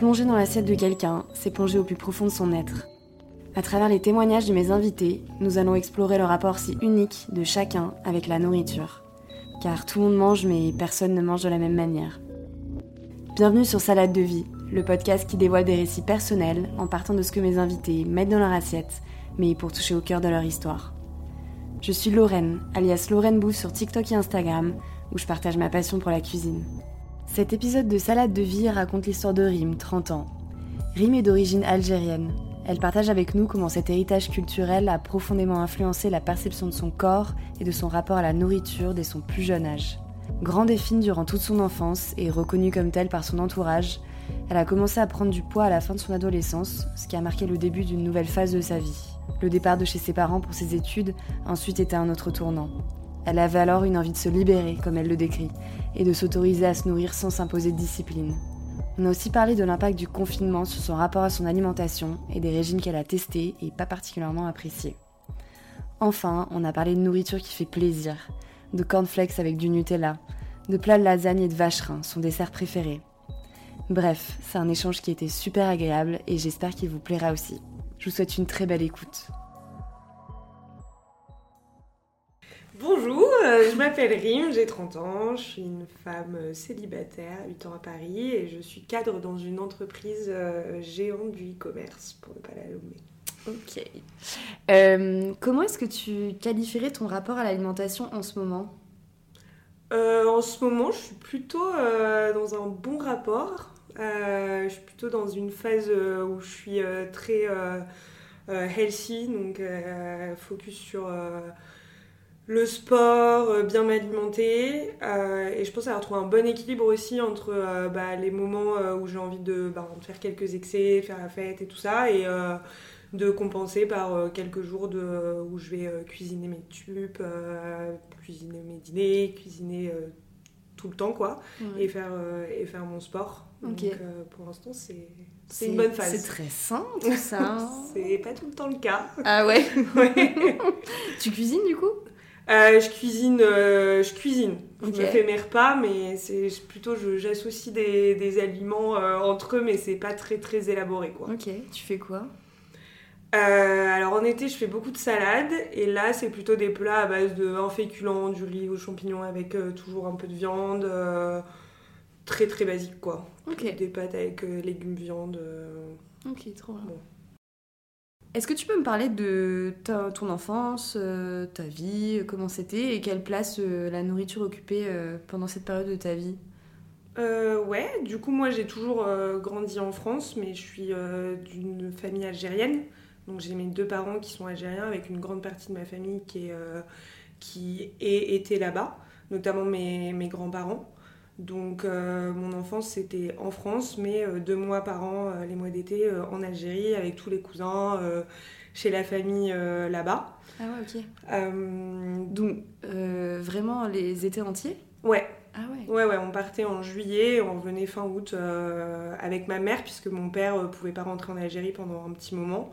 Plonger dans l'assiette de quelqu'un, c'est plonger au plus profond de son être. À travers les témoignages de mes invités, nous allons explorer le rapport si unique de chacun avec la nourriture. Car tout le monde mange, mais personne ne mange de la même manière. Bienvenue sur Salade de vie, le podcast qui dévoile des récits personnels en partant de ce que mes invités mettent dans leur assiette, mais pour toucher au cœur de leur histoire. Je suis Lorraine, alias Lorraine Bouffe sur TikTok et Instagram, où je partage ma passion pour la cuisine. Cet épisode de Salade de vie raconte l'histoire de Rim, 30 ans. Rim est d'origine algérienne. Elle partage avec nous comment cet héritage culturel a profondément influencé la perception de son corps et de son rapport à la nourriture dès son plus jeune âge. Grande et fine durant toute son enfance et reconnue comme telle par son entourage, elle a commencé à prendre du poids à la fin de son adolescence, ce qui a marqué le début d'une nouvelle phase de sa vie. Le départ de chez ses parents pour ses études a ensuite été un autre tournant. Elle avait alors une envie de se libérer, comme elle le décrit, et de s'autoriser à se nourrir sans s'imposer de discipline. On a aussi parlé de l'impact du confinement sur son rapport à son alimentation et des régimes qu'elle a testés et pas particulièrement appréciés. Enfin, on a parlé de nourriture qui fait plaisir, de cornflakes avec du Nutella, de plats de lasagne et de vacherin, son dessert préféré. Bref, c'est un échange qui était super agréable et j'espère qu'il vous plaira aussi. Je vous souhaite une très belle écoute. Bonjour, euh, je m'appelle Rim, j'ai 30 ans, je suis une femme euh, célibataire, 8 ans à Paris et je suis cadre dans une entreprise euh, géante du e-commerce, pour ne pas la nommer. Ok. Euh, comment est-ce que tu qualifierais ton rapport à l'alimentation en ce moment? Euh, en ce moment, je suis plutôt euh, dans un bon rapport. Je suis plutôt dans une phase où je suis très healthy, donc focus sur le sport, euh, bien m'alimenter. euh, et je pense avoir trouvé un bon équilibre aussi entre euh, bah, les moments où j'ai envie de, bah, de faire quelques excès, faire la fête et tout ça, et euh, de compenser par quelques jours de, où je vais cuisiner mes tubes, cuisiner mes dîners, cuisiner tout le temps, quoi, et, faire, et faire mon sport. Donc pour l'instant, c'est c'est une bonne phase. C'est très sain tout ça. C'est pas tout le temps le cas. ah ouais Ouais. Tu cuisines du coup? Euh, je cuisine, euh, je cuisine. Je me fais mes repas, mais c'est plutôt j'associe des, des aliments euh, entre eux, mais c'est pas très très élaboré quoi. Ok, tu fais quoi? Euh, alors en été, je fais beaucoup de salades, et là c'est plutôt des plats à base de un féculent, du riz aux champignons avec euh, toujours un peu de viande, euh, très très basique quoi. Ok, Des pâtes avec euh, légumes viande. euh. ok, trop bien. Bon. Est-ce que tu peux me parler de ton enfance, euh, ta vie, euh, comment c'était et quelle place euh, la nourriture occupait pendant cette période de ta vie? Ouais, du coup, moi j'ai toujours grandi en France, mais je suis d'une famille algérienne. Donc j'ai mes deux parents qui sont algériens, avec une grande partie de ma famille qui, est, qui est, était là-bas, notamment mes grands-parents. Donc euh, mon enfance c'était en France, mais euh, deux mois par an, euh, les mois d'été, en Algérie, avec tous les cousins, chez la famille là-bas. Ah ouais, ok. Donc, vraiment les étés entiers? Ouais, Ah ouais. Ouais, ouais, on partait en juillet, on revenait fin août avec ma mère, puisque mon père euh, pouvait pas rentrer en Algérie pendant un petit moment.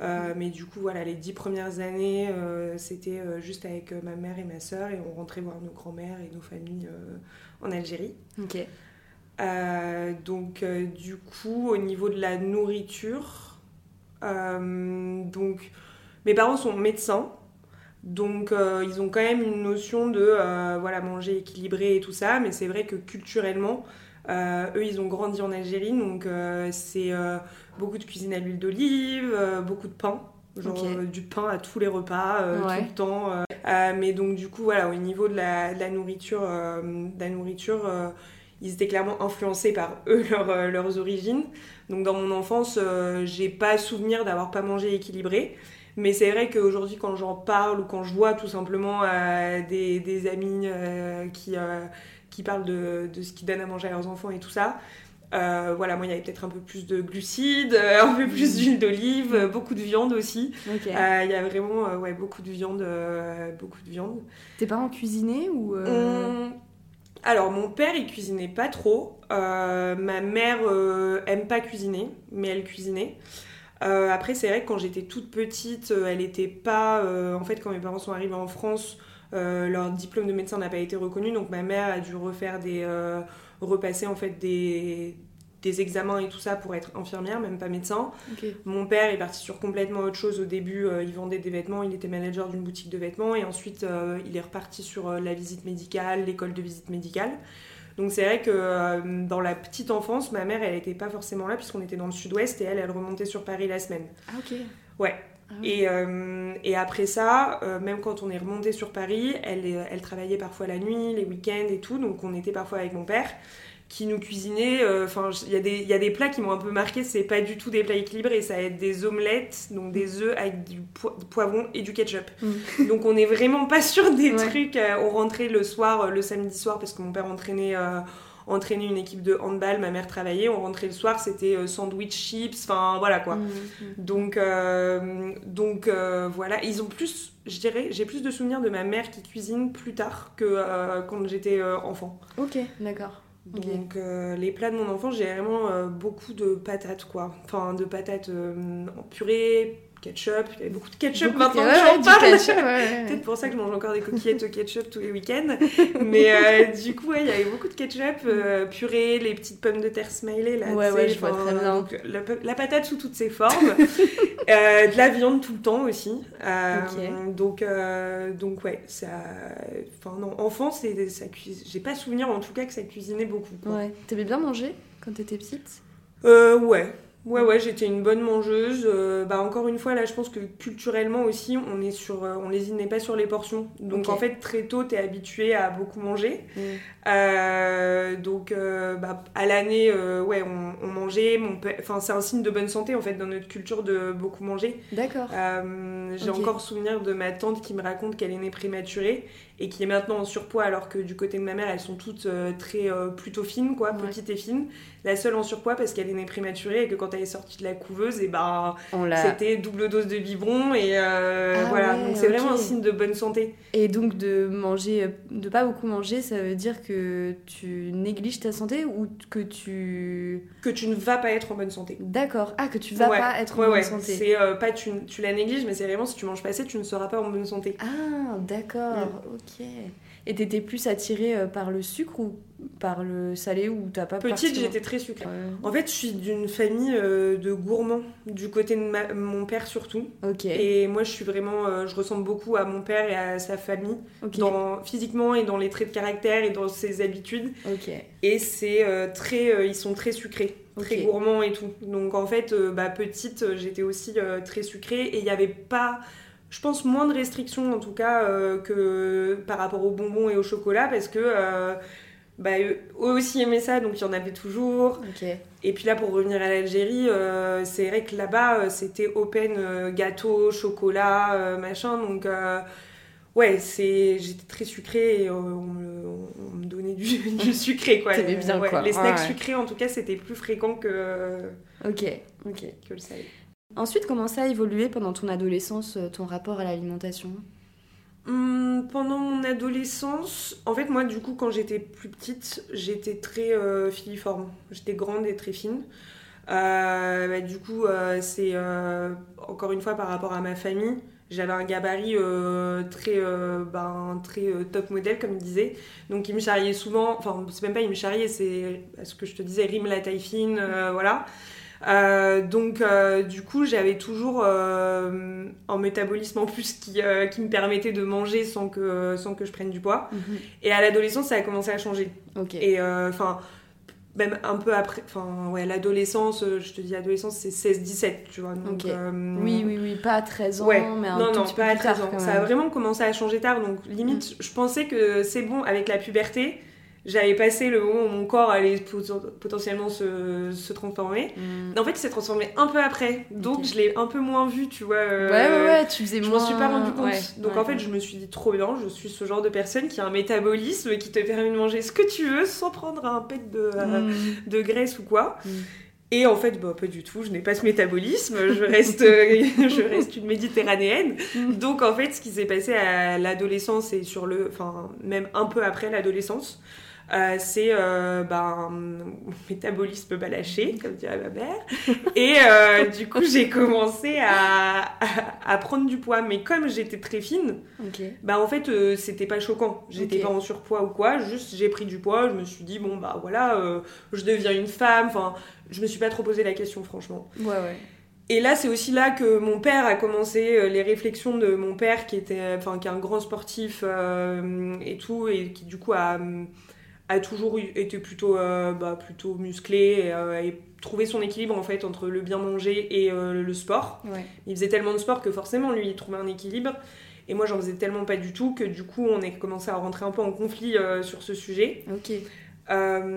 Euh, mais du coup, voilà, les dix premières années, euh, c'était euh, juste avec ma mère et ma sœur, et on rentrait voir nos grands-mères et nos familles en Algérie. Ok. Donc, du coup, au niveau de la nourriture, donc, mes parents sont médecins. Donc, ils ont quand même une notion de voilà, manger équilibré et tout ça. Mais c'est vrai que culturellement, eux, ils ont grandi en Algérie. Donc, euh, c'est euh, beaucoup de cuisine à l'huile d'olive, euh, beaucoup de pain. Genre euh, du pain à tous les repas, euh, Ouais. tout le temps. euh. Euh, mais donc, du coup, voilà, au niveau de la, de la nourriture, euh, de la nourriture euh, ils étaient clairement influencés par eux, leur, euh, leurs origines. Donc dans mon enfance, euh, j'ai pas souvenir d'avoir pas mangé équilibré. Mais c'est vrai qu'aujourd'hui, quand j'en parle ou quand je vois tout simplement euh, des, des amis euh, qui, euh, qui parlent de, de ce qu'ils donnent à manger à leurs enfants et tout ça, euh, voilà, moi il y avait peut-être un peu plus de glucides, euh, un peu plus d'huile d'olive, euh, beaucoup de viande aussi. Il y a vraiment ouais, beaucoup de viande, beaucoup de viande. Tes parents cuisinaient ou Alors, mon père, il cuisinait pas trop. Ma mère aime pas cuisiner, mais elle cuisinait. Après, c'est vrai que quand j'étais toute petite, elle était pas. en fait, quand mes parents sont arrivés en France, euh, leur diplôme de médecin n'a pas été reconnu, donc ma mère a dû refaire des. euh, repasser en fait des des examens et tout ça pour être infirmière, même pas médecin. Mon père est parti sur complètement autre chose au début. il vendait des vêtements, il était manager d'une boutique de vêtements et ensuite il est reparti sur la visite médicale, l'école de visite médicale. Donc c'est vrai que dans la petite enfance, ma mère, elle n'était pas forcément là puisqu'on était dans le sud-ouest et elle, elle remontait sur Paris la semaine. Ah ok. Ouais. Ah et, euh, et, après ça, euh, même quand on est remonté sur Paris, elle, elle travaillait parfois la nuit, les week-ends et tout, donc on était parfois avec mon père qui nous cuisinait. Euh, enfin, il y, a des, y a des plats qui m'ont un peu marqué, c'est pas du tout des plats équilibrés, ça va être des omelettes, donc des œufs avec du poivron et du ketchup. Mm. donc on n'est vraiment pas sur des trucs. on rentrait le soir, le samedi soir, parce que mon père entraînait entraîner une équipe de handball, ma mère travaillait, on rentrait le soir, c'était euh, sandwich chips, enfin voilà quoi. Mmh, mmh. Donc, euh, donc euh, voilà, ils ont plus, je dirais, j'ai plus de souvenirs de ma mère qui cuisine plus tard que quand j'étais enfant. Ok, d'accord. Donc les plats de mon enfant, j'ai vraiment beaucoup de patates quoi. Enfin de patates purées, ketchup. Il y avait beaucoup de ketchup maintenant que j'en parle. Peut-être pour ça que je mange encore des coquillettes au ketchup tous les week-ends. Mais euh, du coup, il y avait beaucoup de ketchup, euh, purée, les petites pommes de terre smiley. Là, ouais, ouais, je vois très bien. la, patate sous toutes ses formes. Euh, de la viande tout le temps aussi. Donc, donc ouais, ça. Enfin, non, enfant, c'est, ça j'ai pas souvenir en tout cas que ça cuisinait beaucoup. Quoi. Ouais. T'avais bien mangé quand t'étais petite? Ouais, Ouais, ouais, j'étais une bonne mangeuse. Euh, bah, encore une fois, là, je pense que culturellement aussi, on est sur, euh, on lésinait pas sur les portions. Donc, en fait, très tôt, t'es habitué à beaucoup manger. Mm. Euh, donc, bah, à l'année, ouais, on, mangeait. Mon enfin, c'est un signe de bonne santé, en fait, dans notre culture de beaucoup manger. D'accord. J'ai encore souvenir de ma tante qui me raconte qu'elle est née prématurée et qui est maintenant en surpoids alors que du côté de ma mère elles sont toutes euh, très euh, plutôt fines quoi petites et fines. La seule en surpoids parce qu'elle est née prématurée et que quand elle est sortie de la couveuse et eh ben c'était double dose de biberon et euh, ah voilà. donc c'est vraiment un signe de bonne santé. Et donc de manger de pas beaucoup manger ça veut dire que tu négliges ta santé ou que tu que tu ne vas pas être en bonne santé. D'accord. Ah que tu vas pas être en bonne santé. C'est pas tu, tu la négliges mais c'est vraiment si tu manges pas assez tu ne seras pas en bonne santé. Ah d'accord Ok. Et t'étais plus attirée euh, par le sucre ou par le salé ou t'as pas Petite, j'étais très sucrée. En fait, je suis d'une famille euh, de gourmands, du côté de mon père surtout. Ok. Et moi, je suis vraiment, euh, je ressemble beaucoup à mon père et à sa famille, dans, physiquement et dans les traits de caractère et dans ses habitudes. Ok. Et c'est très, ils sont très sucrés. Très gourmands et tout. Donc en fait, bah, petite, j'étais aussi très sucrée et il n'y avait pas je pense, moins de restrictions en tout cas euh, que par rapport aux bonbons et au chocolat parce que euh, bah, eux aussi aimaient ça, donc il y en avait toujours. Et puis là, pour revenir à l'Algérie, euh, c'est vrai que là-bas, c'était open gâteau, chocolat, machin. Donc, ouais, c'est... j'étais très sucrée et on me, donnait du, sucré, quoi. bien, quoi. Les snacks sucrés, en tout cas, c'était plus fréquent que le salé. Ensuite, comment ça a évolué pendant ton adolescence, euh, ton rapport à l'alimentation? Hum, pendant mon adolescence, en fait, moi, du coup, quand j'étais plus petite, j'étais très euh, filiforme. J'étais grande et très fine. Euh, bah, du coup, c'est encore une fois par rapport à ma famille. J'avais un gabarit très, ben, très top modèle, comme il disait. Donc, il me charriait souvent. Enfin, c'est même pas il me charriait, c'est ce que je te disais, rime la taille fine, voilà. Euh, donc euh, du coup j'avais toujours euh, un métabolisme en plus qui, qui, me permettait de manger sans que, sans que je prenne du poids. Mhm. Et à l'adolescence ça a commencé à changer. Et enfin même un peu après, enfin ouais, l'adolescence, je te dis adolescence, c'est 16-17, tu vois. Donc, oui, oui, oui, pas à 13 ans, mais un non, tout non, petit pas à 13 ans. Ça a vraiment commencé à changer tard, donc limite, mm. je pensais que c'est bon avec la puberté j'avais passé le moment où mon corps allait potentiellement se, se transformer. Mm. En fait, il s'est transformé un peu après. Donc, je l'ai un peu moins vu, tu vois. Euh, ouais, ouais, ouais, tu faisais je moins. Je m'en suis pas rendu compte. donc, en fait, je me suis dit trop bien, je suis ce genre de personne qui a un métabolisme qui te permet de manger ce que tu veux sans prendre un pet de, mm. de graisse ou quoi. Mm. Et en fait, bah, pas du tout, je n'ai pas ce métabolisme, je reste, je reste une méditerranéenne. Donc en fait, ce qui s'est passé à l'adolescence et sur le, enfin même un peu après l'adolescence, euh, c'est euh, ben, mon métabolisme lâché, comme dirait ma mère. Et euh, du coup, j'ai commencé à, à, prendre du poids. Mais comme j'étais très fine, bah, en fait, c'était pas choquant. J'étais pas en surpoids ou quoi. Juste, j'ai pris du poids. Je me suis dit, bon, bah voilà, je deviens une femme. Enfin, je me suis pas trop posé la question, franchement. Ouais, ouais. Et là, c'est aussi là que mon père a commencé les réflexions de mon père, qui était, enfin, qui est un grand sportif et tout, et qui du coup a a toujours été plutôt, euh, bah, plutôt musclé et, euh, trouvé son équilibre en fait entre le bien manger et euh, le sport. Il faisait tellement de sport que forcément lui il trouvait un équilibre et moi j'en faisais tellement pas du tout que du coup on a commencé à rentrer un peu en conflit sur ce sujet. Ok.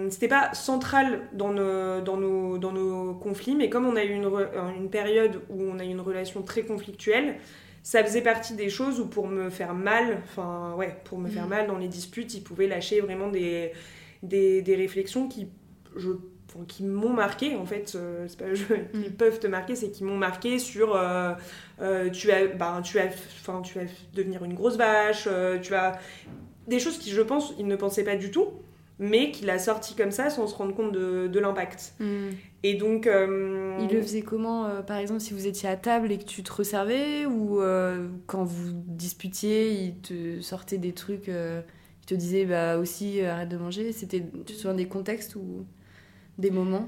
C'était pas central dans nos, dans, nos, dans nos conflits, mais comme on a eu une, une période où on a eu une relation très conflictuelle, ça faisait partie des choses où pour me faire mal, enfin ouais, pour me faire mm. mal dans les disputes, ils pouvaient lâcher vraiment des, des, des réflexions qui, je, qui m'ont marqué en fait. Euh, pas mm. ils peuvent te marquer, c'est qu'ils m'ont marqué sur euh, euh, tu as, ben tu as, tu vas devenir une grosse vache, tu as des choses qui je pense ils ne pensaient pas du tout mais qu'il a sorti comme ça sans se rendre compte de, de l'impact. Hmm. Et donc. Euh, il le faisait comment, euh, par exemple, si vous étiez à table et que tu te resservais Ou euh, quand vous disputiez, il te sortait des trucs, il te disait bah, aussi arrête de manger? C'était, souviens des contextes ou des moments?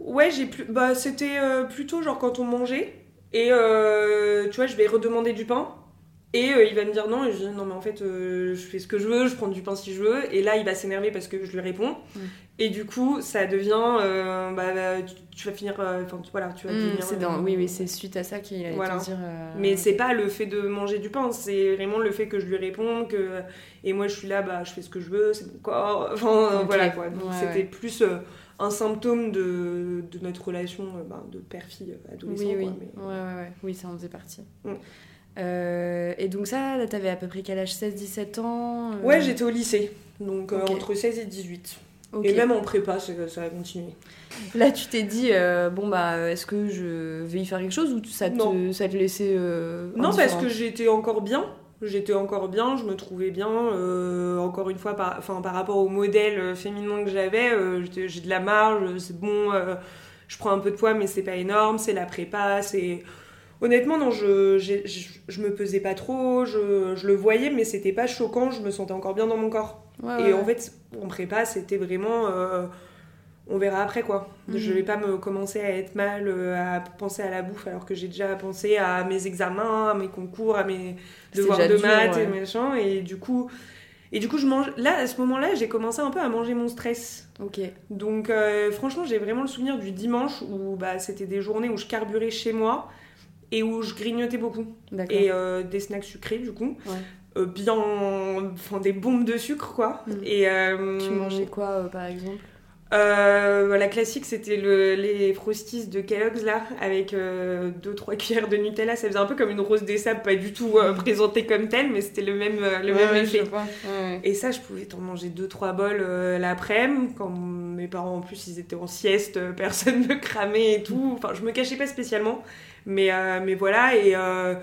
Ouais, j'ai plus... bah, c'était plutôt genre quand on mangeait. Et tu vois, je vais redemander du pain. Et euh, il va me dire non, et je dis non, mais en fait, euh, je fais ce que je veux, je prends du pain si je veux. Et là, il va s'énerver parce que je lui réponds. Mm. Et du coup, ça devient, euh, bah, tu, vas finir, enfin voilà, tu vas mm, oui, oui, c'est suite à ça qu'il voilà. dire. Mais c'est pas le fait de manger du pain, c'est vraiment le fait que je lui réponds, que et moi je suis là, bah je fais ce que je veux, c'est mon corps. Enfin voilà quoi. Donc c'était plus un symptôme de, de notre relation bah, de père-fille adolescent. Oui, oui. Quoi, mais... ouais, ouais, ouais, oui, ça en faisait partie. Mm. Euh, et donc ça, t'avais à peu près quel âge? 16-17 ans euh Ouais, j'étais au lycée, donc euh, entre 16 et 18. Et même en prépa, ça, ça a continué. Là, tu t'es dit, bon, bah, est-ce que je vais y faire quelque chose ou ça te, ça te laissait. non, parce que j'étais encore bien. J'étais encore bien, je me trouvais bien. encore une fois, par, par rapport au modèle féminin que j'avais, j'ai de la marge, c'est bon, je prends un peu de poids, mais c'est pas énorme, c'est la prépa, c'est Honnêtement, non, je, je, me pesais pas trop, je, je le voyais, mais c'était pas choquant, je me sentais encore bien dans mon corps. et en fait, en prépa, c'était vraiment. Euh, on verra après quoi. Mhm. Je vais pas me commencer à être mal, euh, à penser à la bouffe, alors que j'ai déjà pensé à mes examens, à mes concours, à mes devoirs de maths et machin. Et du coup. Et du coup, je mange. Là, à ce moment-là, j'ai commencé un peu à manger mon stress. Ok. Donc, euh, franchement, j'ai vraiment le souvenir du dimanche où bah, c'était des journées où je carburais chez moi et où je grignotais beaucoup. Et euh, des snacks sucrés, du coup. Euh, bien. Enfin, des bombes de sucre, quoi. Mm. Et, euh, tu mangeais quoi, par exemple? La classique, c'était le, les frosties de Kellogg's là, avec 2-3 cuillères de Nutella. Ça faisait un peu comme une rose des sables, pas du tout présentée comme telle, mais c'était le même, le même effet. Et ça, je pouvais en manger 2-3 bols l'après-midi. Quand mes parents, en plus, ils étaient en sieste, personne me cramait et tout. Enfin, je me cachais pas spécialement. Mais, euh, mais voilà, et, euh,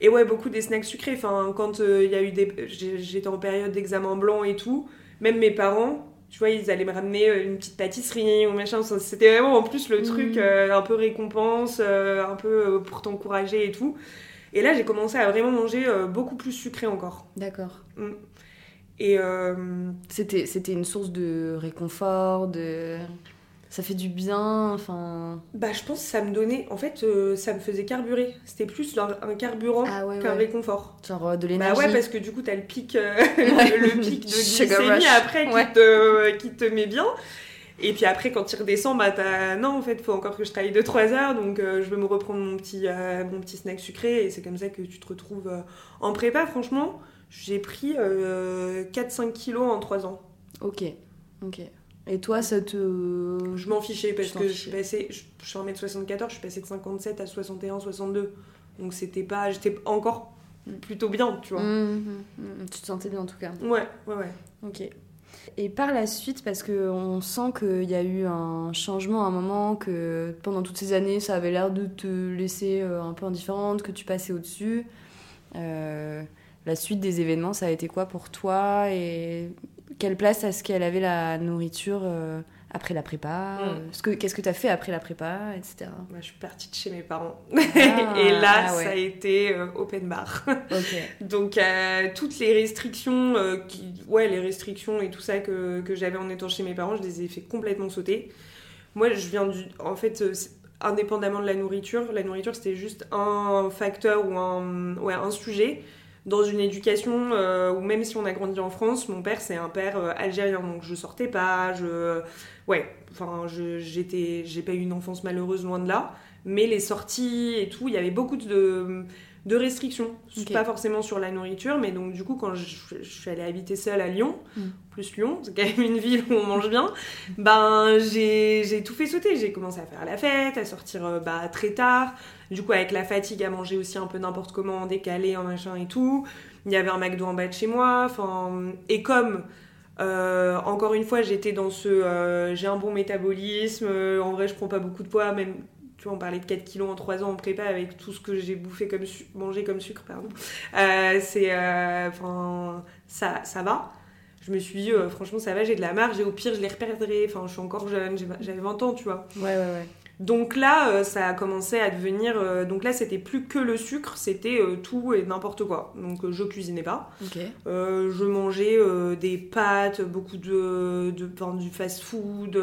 et ouais, beaucoup des snacks sucrés. Enfin, quand euh, il y a eu des. J'étais en période d'examen blanc et tout, même mes parents, tu vois, ils allaient me ramener une petite pâtisserie ou machin. C'était vraiment en plus le truc mmh. un peu récompense, un peu pour t'encourager et tout. Et là, j'ai commencé à vraiment manger beaucoup plus sucré encore. D'accord. Mmh. Et c'était c'était une source de réconfort, de ça fait du bien enfin. Bah je pense que ça me donnait en fait euh, ça me faisait carburer. C'était plus un carburant ah qu'un réconfort. Genre euh, de l'énergie. bah ouais parce que du coup t'as le pic euh, le pic de glycémie après qui te, qui te met bien. Et puis après quand tu redescends bah t'as non en fait faut encore que je travaille 2-3 heures donc je vais me reprendre mon petit mon petit snack sucré et c'est comme ça que tu te retrouves en prépa franchement. J'ai pris 4-5 kilos en 3 ans. Ok. Ok et toi, ça te. Je m'en fichais parce que je suis passée. Je suis en mètre 74, je suis passée de 57 à 61, 62. Donc c'était pas. J'étais encore plutôt bien, tu vois. Mmh, mmh, mmh. Tu te sentais bien en tout cas. Ouais, ouais, ouais. Ok. Et par la suite, parce qu'on sent qu'il y a eu un changement à un moment, que pendant toutes ces années, ça avait l'air de te laisser euh, un peu indifférente, que tu passais au-dessus. Euh, la suite des événements, ça a été quoi pour toi Et quelle place est-ce qu'elle avait la nourriture après la prépa Mm. Qu'est-ce que tu as fait après la prépa, etc. Moi, je suis partie de chez mes parents. Ah, et là, ah ouais. ça a été euh, open bar. Donc, euh, toutes les restrictions, euh, qui... ouais, les restrictions et tout ça que, que j'avais en étant chez mes parents, je les ai fait complètement sauter. Moi, je viens du. En fait, euh, indépendamment de la nourriture, la nourriture, c'était juste un facteur ou un, ouais, un sujet. Dans une éducation euh, où même si on a grandi en France, mon père c'est un père euh, algérien, donc je sortais pas, je, ouais, enfin j'étais, j'ai pas eu une enfance malheureuse loin de là, mais les sorties et tout, il y avait beaucoup de, de restrictions, pas forcément sur la nourriture, mais donc du coup quand je, je suis allée habiter seule à Lyon, Mm. plus Lyon, c'est quand même une ville où on mange bien, ben j'ai tout fait sauter, j'ai commencé à faire la fête, à sortir euh, bah, très tard, du coup avec la fatigue à manger aussi un peu n'importe comment, en décalé, en machin et tout, il y avait un McDo en bas de chez moi, enfin, et comme euh, encore une fois, j'étais dans ce. euh, j'ai un bon métabolisme. euh, en vrai, je prends pas beaucoup de poids. Même, tu vois, on parlait de 4 kilos en 3 ans en prépa avec tout ce que j'ai bouffé comme mangé comme sucre, pardon. Euh, c'est. euh, Enfin, ça, ça va. Je me suis dit, euh, franchement, ça va, j'ai de la marge et au pire, je les reperdrai. Enfin, je suis encore jeune, j'avais 20 ans, tu vois. Ouais, ouais, ouais. Donc là, ça a commencé à devenir. donc là, c'était plus que le sucre, c'était tout et n'importe quoi. Donc je cuisinais pas. Je mangeais des pâtes, beaucoup de, de enfin, du fast-food.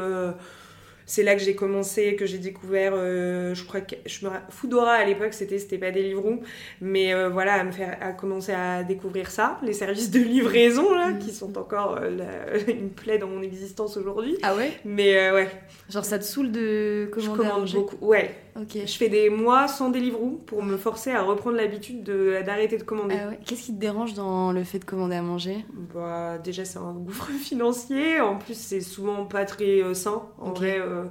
C'est là que j'ai commencé, que j'ai découvert, euh, je crois que je me ra- Foodora à l'époque, c'était c'était pas Deliveroo, mais euh, voilà, à me faire, à commencer à découvrir ça, les services de livraison là, Mhm. qui sont encore euh, la- une plaie dans mon existence aujourd'hui. Ah ouais? Mais ouais, Genre ça te saoule de je commander à commande beaucoup. Ouais, Je fais des mois sans Deliveroo pour me forcer à reprendre l'habitude de- d'arrêter de commander. Ah ouais. Qu'est-ce qui te dérange dans le fait de commander à manger? Bah, déjà, c'est un gouffre financier. En plus, c'est souvent pas très euh, sain. En vrai, euh,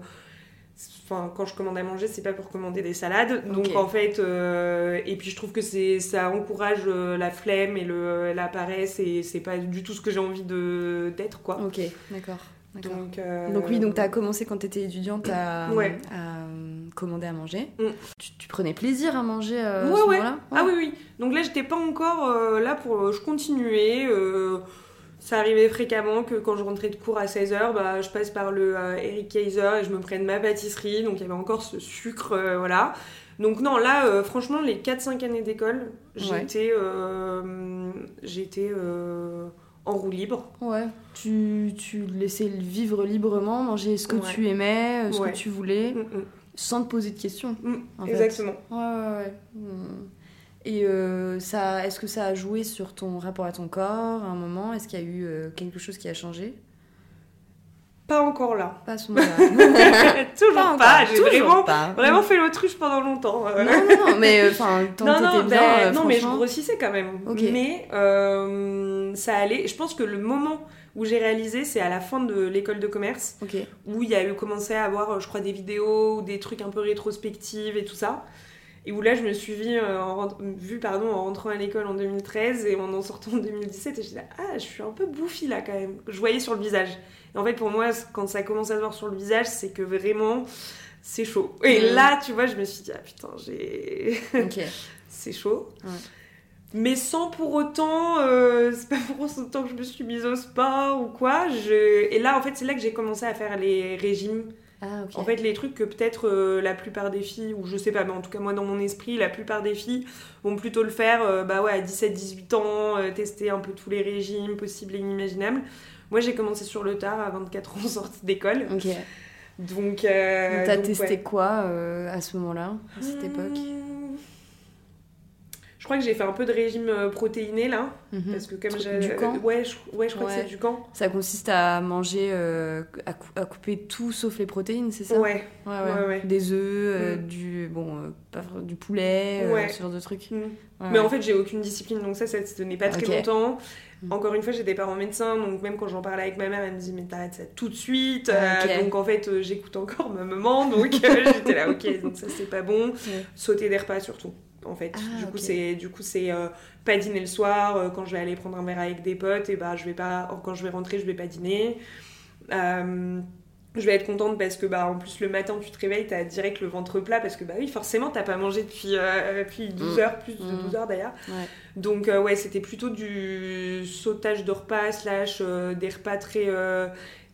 enfin, quand je commande à manger, c'est pas pour commander des salades. Donc, en fait, euh, et puis je trouve que c'est ça encourage euh, la flemme et le, la paresse. Et c'est pas du tout ce que j'ai envie de- d'être, quoi. Ok, d'accord. Donc, euh, Donc oui, donc tu as commencé quand tu étais étudiante à, Ouais. à, euh, commander à manger. Mm. Tu, tu prenais plaisir à manger euh, à Ouais, ce ouais. moment-là Ah oui, oui. Donc là, j'étais pas encore euh, là pour. Je continuais. ça arrivait fréquemment que quand je rentrais de cours à 16h, bah, je passe par le Eric Kaiser et je me prenne ma pâtisserie. Donc il y avait encore ce sucre, voilà. Donc non, là, franchement, les 4-5 années d'école, j'étais j'étais en roue libre. Ouais. Tu, tu laissais vivre librement, manger ce que Ouais. tu aimais, euh, ce Ouais. que tu voulais, Mm, mm, sans te poser de questions. mm, En fait. exactement. Ouais, ouais, ouais. Et euh, ça, est-ce que ça a joué sur ton rapport à ton corps à un moment? Est-ce qu'il y a eu euh, quelque chose qui a changé? Pas encore là. Pas à ce moment-là. toujours pas. J'ai vraiment, pas. vraiment fait l'autruche pendant longtemps. euh. Non, non, non, mais enfin, tant non, que non, bien, ben, euh, non, mais je grossissais quand même. Mais euh, ça allait. Je pense que le moment où j'ai réalisé, c'est à la fin de l'école de commerce, où il y a eu commencé à avoir, euh, je crois, des vidéos ou des trucs un peu rétrospectives et tout ça. Et où là, je me suis vue, euh, en, rent- vue, pardon, en rentrant à l'école en 2013 et en en sortant en 2017. Et je disais, ah, je suis un peu bouffie là quand même. Je voyais sur le visage. Et en fait, pour moi, quand ça commence à se voir sur le visage, c'est que vraiment, c'est chaud. Et Mhm. là, tu vois, je me suis dit, ah putain, j'ai. Ok. c'est chaud. Ouais. Mais sans pour autant, euh, c'est pas pour autant que je me suis mise au sport ou quoi. Je... Et là, en fait, c'est là que j'ai commencé à faire les régimes. Ah. En fait, les trucs que peut-être euh, la plupart des filles, ou je sais pas, mais en tout cas, moi, dans mon esprit, la plupart des filles vont plutôt le faire euh, bah ouais, à 17-18 ans, euh, tester un peu tous les régimes possibles et inimaginables. Moi, j'ai commencé sur le tard, à 24 ans, sortie d'école. Ok. Donc, T'as testé ouais. quoi à ce moment-là, à cette époque? Mmh. Je crois que j'ai fait un peu de régime euh, protéiné là, Mhm. parce que comme j'ai. du camp Ouais, je, ouais, je crois Ouais. que c'est du camp. Ça consiste à manger, euh, à, cou- à couper tout sauf les protéines, c'est ça? Ouais. Ouais, Ouais. Des œufs, euh, Mm. du, bon, euh, du poulet, euh, ce genre de trucs. Mm. Ouais, Mais en fait, j'ai aucune discipline, donc ça, ça ne tenait pas très longtemps. Encore une fois, j'ai des parents médecins, donc même quand j'en parlais avec ma mère, elle me dit Mais t'arrêtes ça tout de suite. Euh, donc en fait, euh, j'écoute encore ma maman, donc euh, j'étais là, ok, donc ça c'est pas bon. Sauter des repas surtout. En fait, Ah, du coup, du coup c'est euh, pas dîner le soir. euh, quand je vais aller prendre un verre avec des potes, et bah je vais pas. Quand je vais rentrer, je vais pas dîner. Euh, je vais être contente parce que bah en plus le matin tu te réveilles t'as direct le ventre plat parce que bah oui forcément t'as pas mangé depuis, euh, depuis 12 Mm. heures plus de Mm. 12 heures d'ailleurs Ouais. donc euh, ouais c'était plutôt du sautage de repas slash euh, des repas très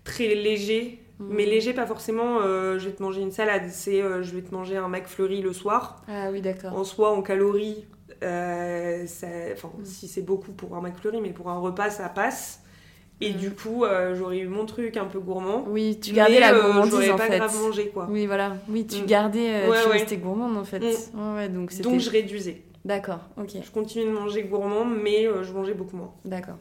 très légers Mm. mais léger pas forcément euh, je vais te manger une salade c'est euh, je vais te manger un McFlurry le soir Ah oui, d'accord. en soi en calories euh, ça- Mm. si c'est beaucoup pour un McFlurry mais pour un repas ça passe et Mm. du coup j'aurais eu mon truc un peu gourmand Oui, tu gardais mais, la gourmandise j'aurais en pas fait. grave mangé quoi Oui, voilà. Oui, tu gardais, Ouais, tu ouais. restais gourmande en fait. Ouais, donc c'était. donc je réduisais D'accord, ok, je continuais de manger gourmand mais je mangeais beaucoup moins d'accord.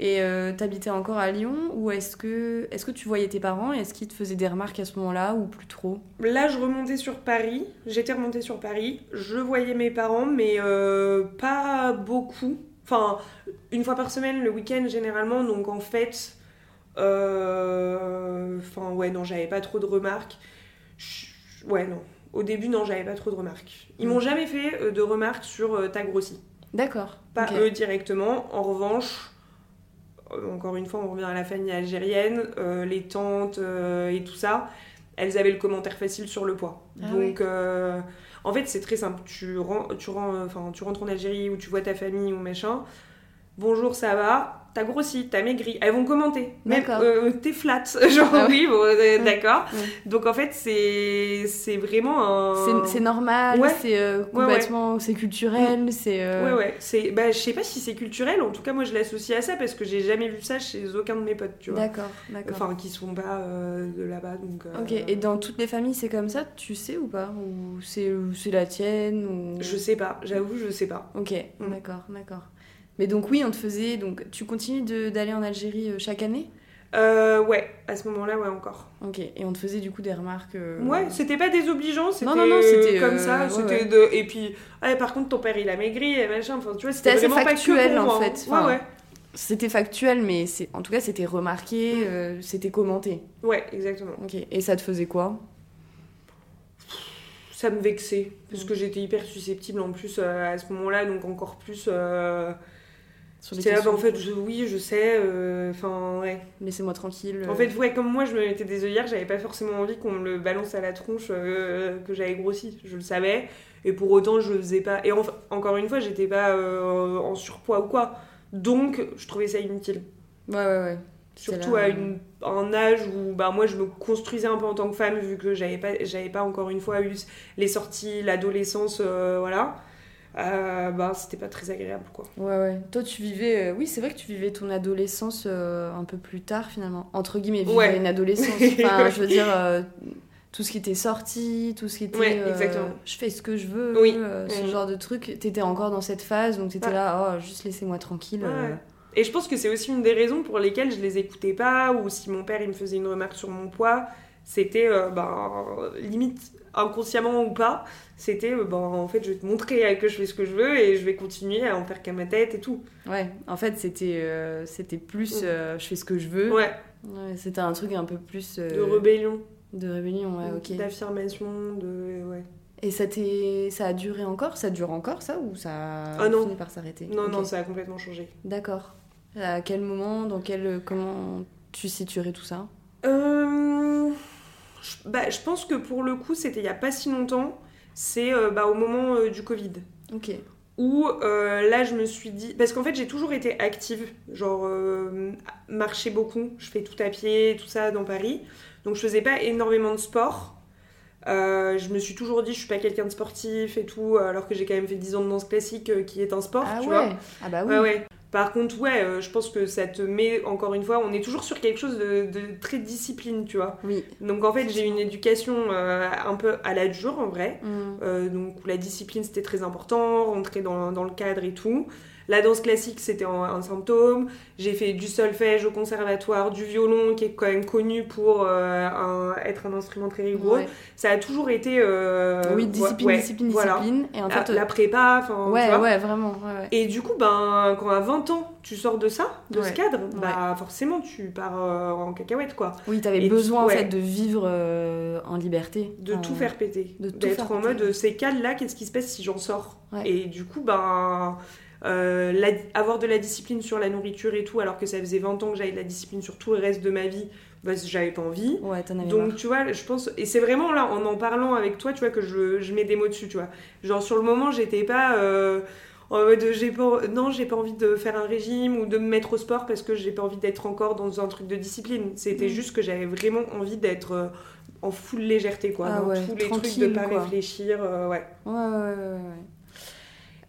Et euh, t'habitais encore à Lyon ou est-ce que, tu voyais tes parents et est-ce qu'ils te faisaient des remarques à ce moment-là ou plus trop? Là, je remontais sur Paris. J'étais remontée sur Paris. Je voyais mes parents, mais euh, pas beaucoup. Enfin, une fois par semaine, le week-end généralement. Donc en fait, euh, enfin ouais, non, j'avais pas trop de remarques. Je- Ouais, non. Au début, non, j'avais pas trop de remarques. Ils Mm. m'ont jamais fait de remarques sur t'as grossi. D'accord. Pas eux directement. En revanche, encore une fois, on revient à la famille algérienne, euh, les tantes euh, et tout ça, elles avaient le commentaire facile sur le poids. Ah Donc, euh, en fait, c'est très simple. Tu, tu rentres en Algérie ou tu vois ta famille ou machin. Bonjour, ça va T'as grossi, t'as maigri. Elles vont commenter. Même, D'accord. euh, t'es flat. Genre, Ah ouais. oui, bon, euh, Mm. d'accord. Mm. Donc, en fait, c'est c'est vraiment un. C'est- C'est normal, Ouais. c'est euh, ouais. complètement, c'est culturel, c'est. euh, Ouais, ouais. C'est, bah, je sais pas si c'est culturel. En tout cas, moi, je l'associe à ça parce que j'ai jamais vu ça chez aucun de mes potes, tu vois. D'accord, d'accord. Enfin, qui sont pas euh, de là-bas, donc. euh, Ok, et dans toutes les familles c'est comme ça, tu sais ou pas? Ou c'est c'est la tienne ou... Je sais pas. J'avoue, je sais pas. Ok, Mm. d'accord, d'accord. Mais donc oui, on te faisait... Donc tu continues d'aller en Algérie euh, chaque année? Euh, ouais, à ce moment-là, ouais, encore. Ok, et on te faisait du coup des remarques... euh, Ouais, c'était pas désobligeant, c'était non, non, c'était, comme euh, ça. ouais, c'était ouais. de... Et puis, ouais, par contre, ton père, il a maigri et machin. Enfin, tu vois, C'était c'était vraiment factuel, pas que en fait. hein. Enfin, Ouais, ouais. C'était factuel, mais c'est en tout cas c'était remarqué, Mm. c'était commenté. Ouais, exactement. Ok, et ça te faisait quoi? Ça me vexait, parce Mm. que j'étais hyper susceptible en plus à ce moment-là, donc encore plus... Euh... sur là, bah, en fait, je- oui, je sais, euh, enfin, ouais. Laissez-moi tranquille. En euh. fait, ouais, comme moi, je me mettais des œillères, j'avais pas forcément envie qu'on me le balance à la tronche euh, que j'avais grossi. Je le savais. Et pour autant, je le faisais pas. Et en- encore une fois, j'étais pas euh, en surpoids ou quoi. Donc, je trouvais ça inutile. Ouais, ouais, ouais. Surtout là, à euh, une- un âge où bah, moi, je me construisais un peu en tant que femme, vu que j'avais pas, pas encore une fois eu les sorties, l'adolescence, euh, voilà. Euh, bah, c'était pas très agréable, quoi. Ouais, ouais. Toi, tu vivais. euh, Oui, c'est vrai que tu vivais ton adolescence euh, un peu plus tard, finalement. Entre guillemets, vivre Ouais. une adolescence. Enfin, je veux dire, euh, tout ce qui était sorti, tout ce qui était. Ouais, exactement. je fais ce que je veux, Oui. ce Mhm. genre de truc. T'étais encore dans cette phase, donc t'étais Ouais. là, oh, juste laissez-moi tranquille. Et je pense que c'est aussi une des raisons pour lesquelles je les écoutais pas, ou si mon père il me faisait une remarque sur mon poids, c'était euh, ben, limite inconsciemment ou pas, c'était euh, ben, en fait je vais te montrer que je fais ce que je veux et je vais continuer à en faire qu'à ma tête et tout. Ouais, en fait, c'était euh, c'était plus Mhm. euh, je fais ce que je veux. Ouais, Ouais, c'était un truc un peu plus. euh, de rébellion, de rébellion, ouais, ok. d'affirmation, de. Ouais. Et ça, ça a duré encore? Ça dure encore, ça Ou ça a Ah non. fini par s'arrêter? Non, non, ça a complètement changé. D'accord. À quel moment, dans quel, comment tu situerais tout ça? Euh, je, bah, je pense que pour le coup, c'était il y a pas si longtemps, c'est euh, bah, au moment euh, du Covid. Ok. où euh, là je me suis dit parce qu'en fait j'ai toujours été active genre marcher beaucoup je fais tout à pied tout ça dans Paris donc je faisais pas énormément de sport Euh, je me suis toujours dit je suis pas quelqu'un de sportif et tout alors que j'ai quand même fait 10 ans de danse classique euh, qui est un sport ah tu ouais. vois Ah bah oui. Ouais, ouais. Par contre, ouais, euh, je pense que ça te met, encore une fois, on est toujours sur quelque chose de, de très discipline, tu vois. Oui. Donc en fait, j'ai eu une éducation euh, un peu à la dure, en vrai. Mm. Euh, donc la discipline c'était très important, rentrer dans, dans le cadre et tout. La danse classique c'était un, symptôme. J'ai fait du solfège au conservatoire, du violon qui est quand même connu pour euh, un- être un instrument très rigoureux. Ouais. Ça a toujours été. euh, oui, discipline, ouais, discipline, voilà. discipline. Et en La, fait, la prépa, enfin. tu ouais, vois. ouais, vraiment. Ouais. Et du coup, ben, quand à 20 ans tu sors de ça, de ce cadre, bah forcément tu pars euh, en cacahuète quoi. Oui, t'avais Et besoin en fait de vivre en liberté. De En- tout faire péter. D'être en péter. mode ces cadres-là, qu'est-ce qui se passe si j'en sors? Et du coup, ben. Euh, la- avoir de la discipline sur la nourriture et tout, alors que ça faisait 20 ans que j'avais de la discipline sur tout le reste de ma vie, que j'avais pas envie. Ouais, avais Donc marre. tu vois, je pense et c'est vraiment là en en parlant avec toi, tu vois que je, je mets des mots dessus, tu vois. Genre sur le moment, j'étais pas euh, en mode j'ai pas non, j'ai pas envie de faire un régime ou de me mettre au sport parce que j'ai pas envie d'être encore dans un truc de discipline. C'était Mm. juste que j'avais vraiment envie d'être euh, en full légèreté quoi, Ah dans ouais, tous les trucs de pas quoi. réfléchir, ouais. Ouais, ouais, ouais, ouais.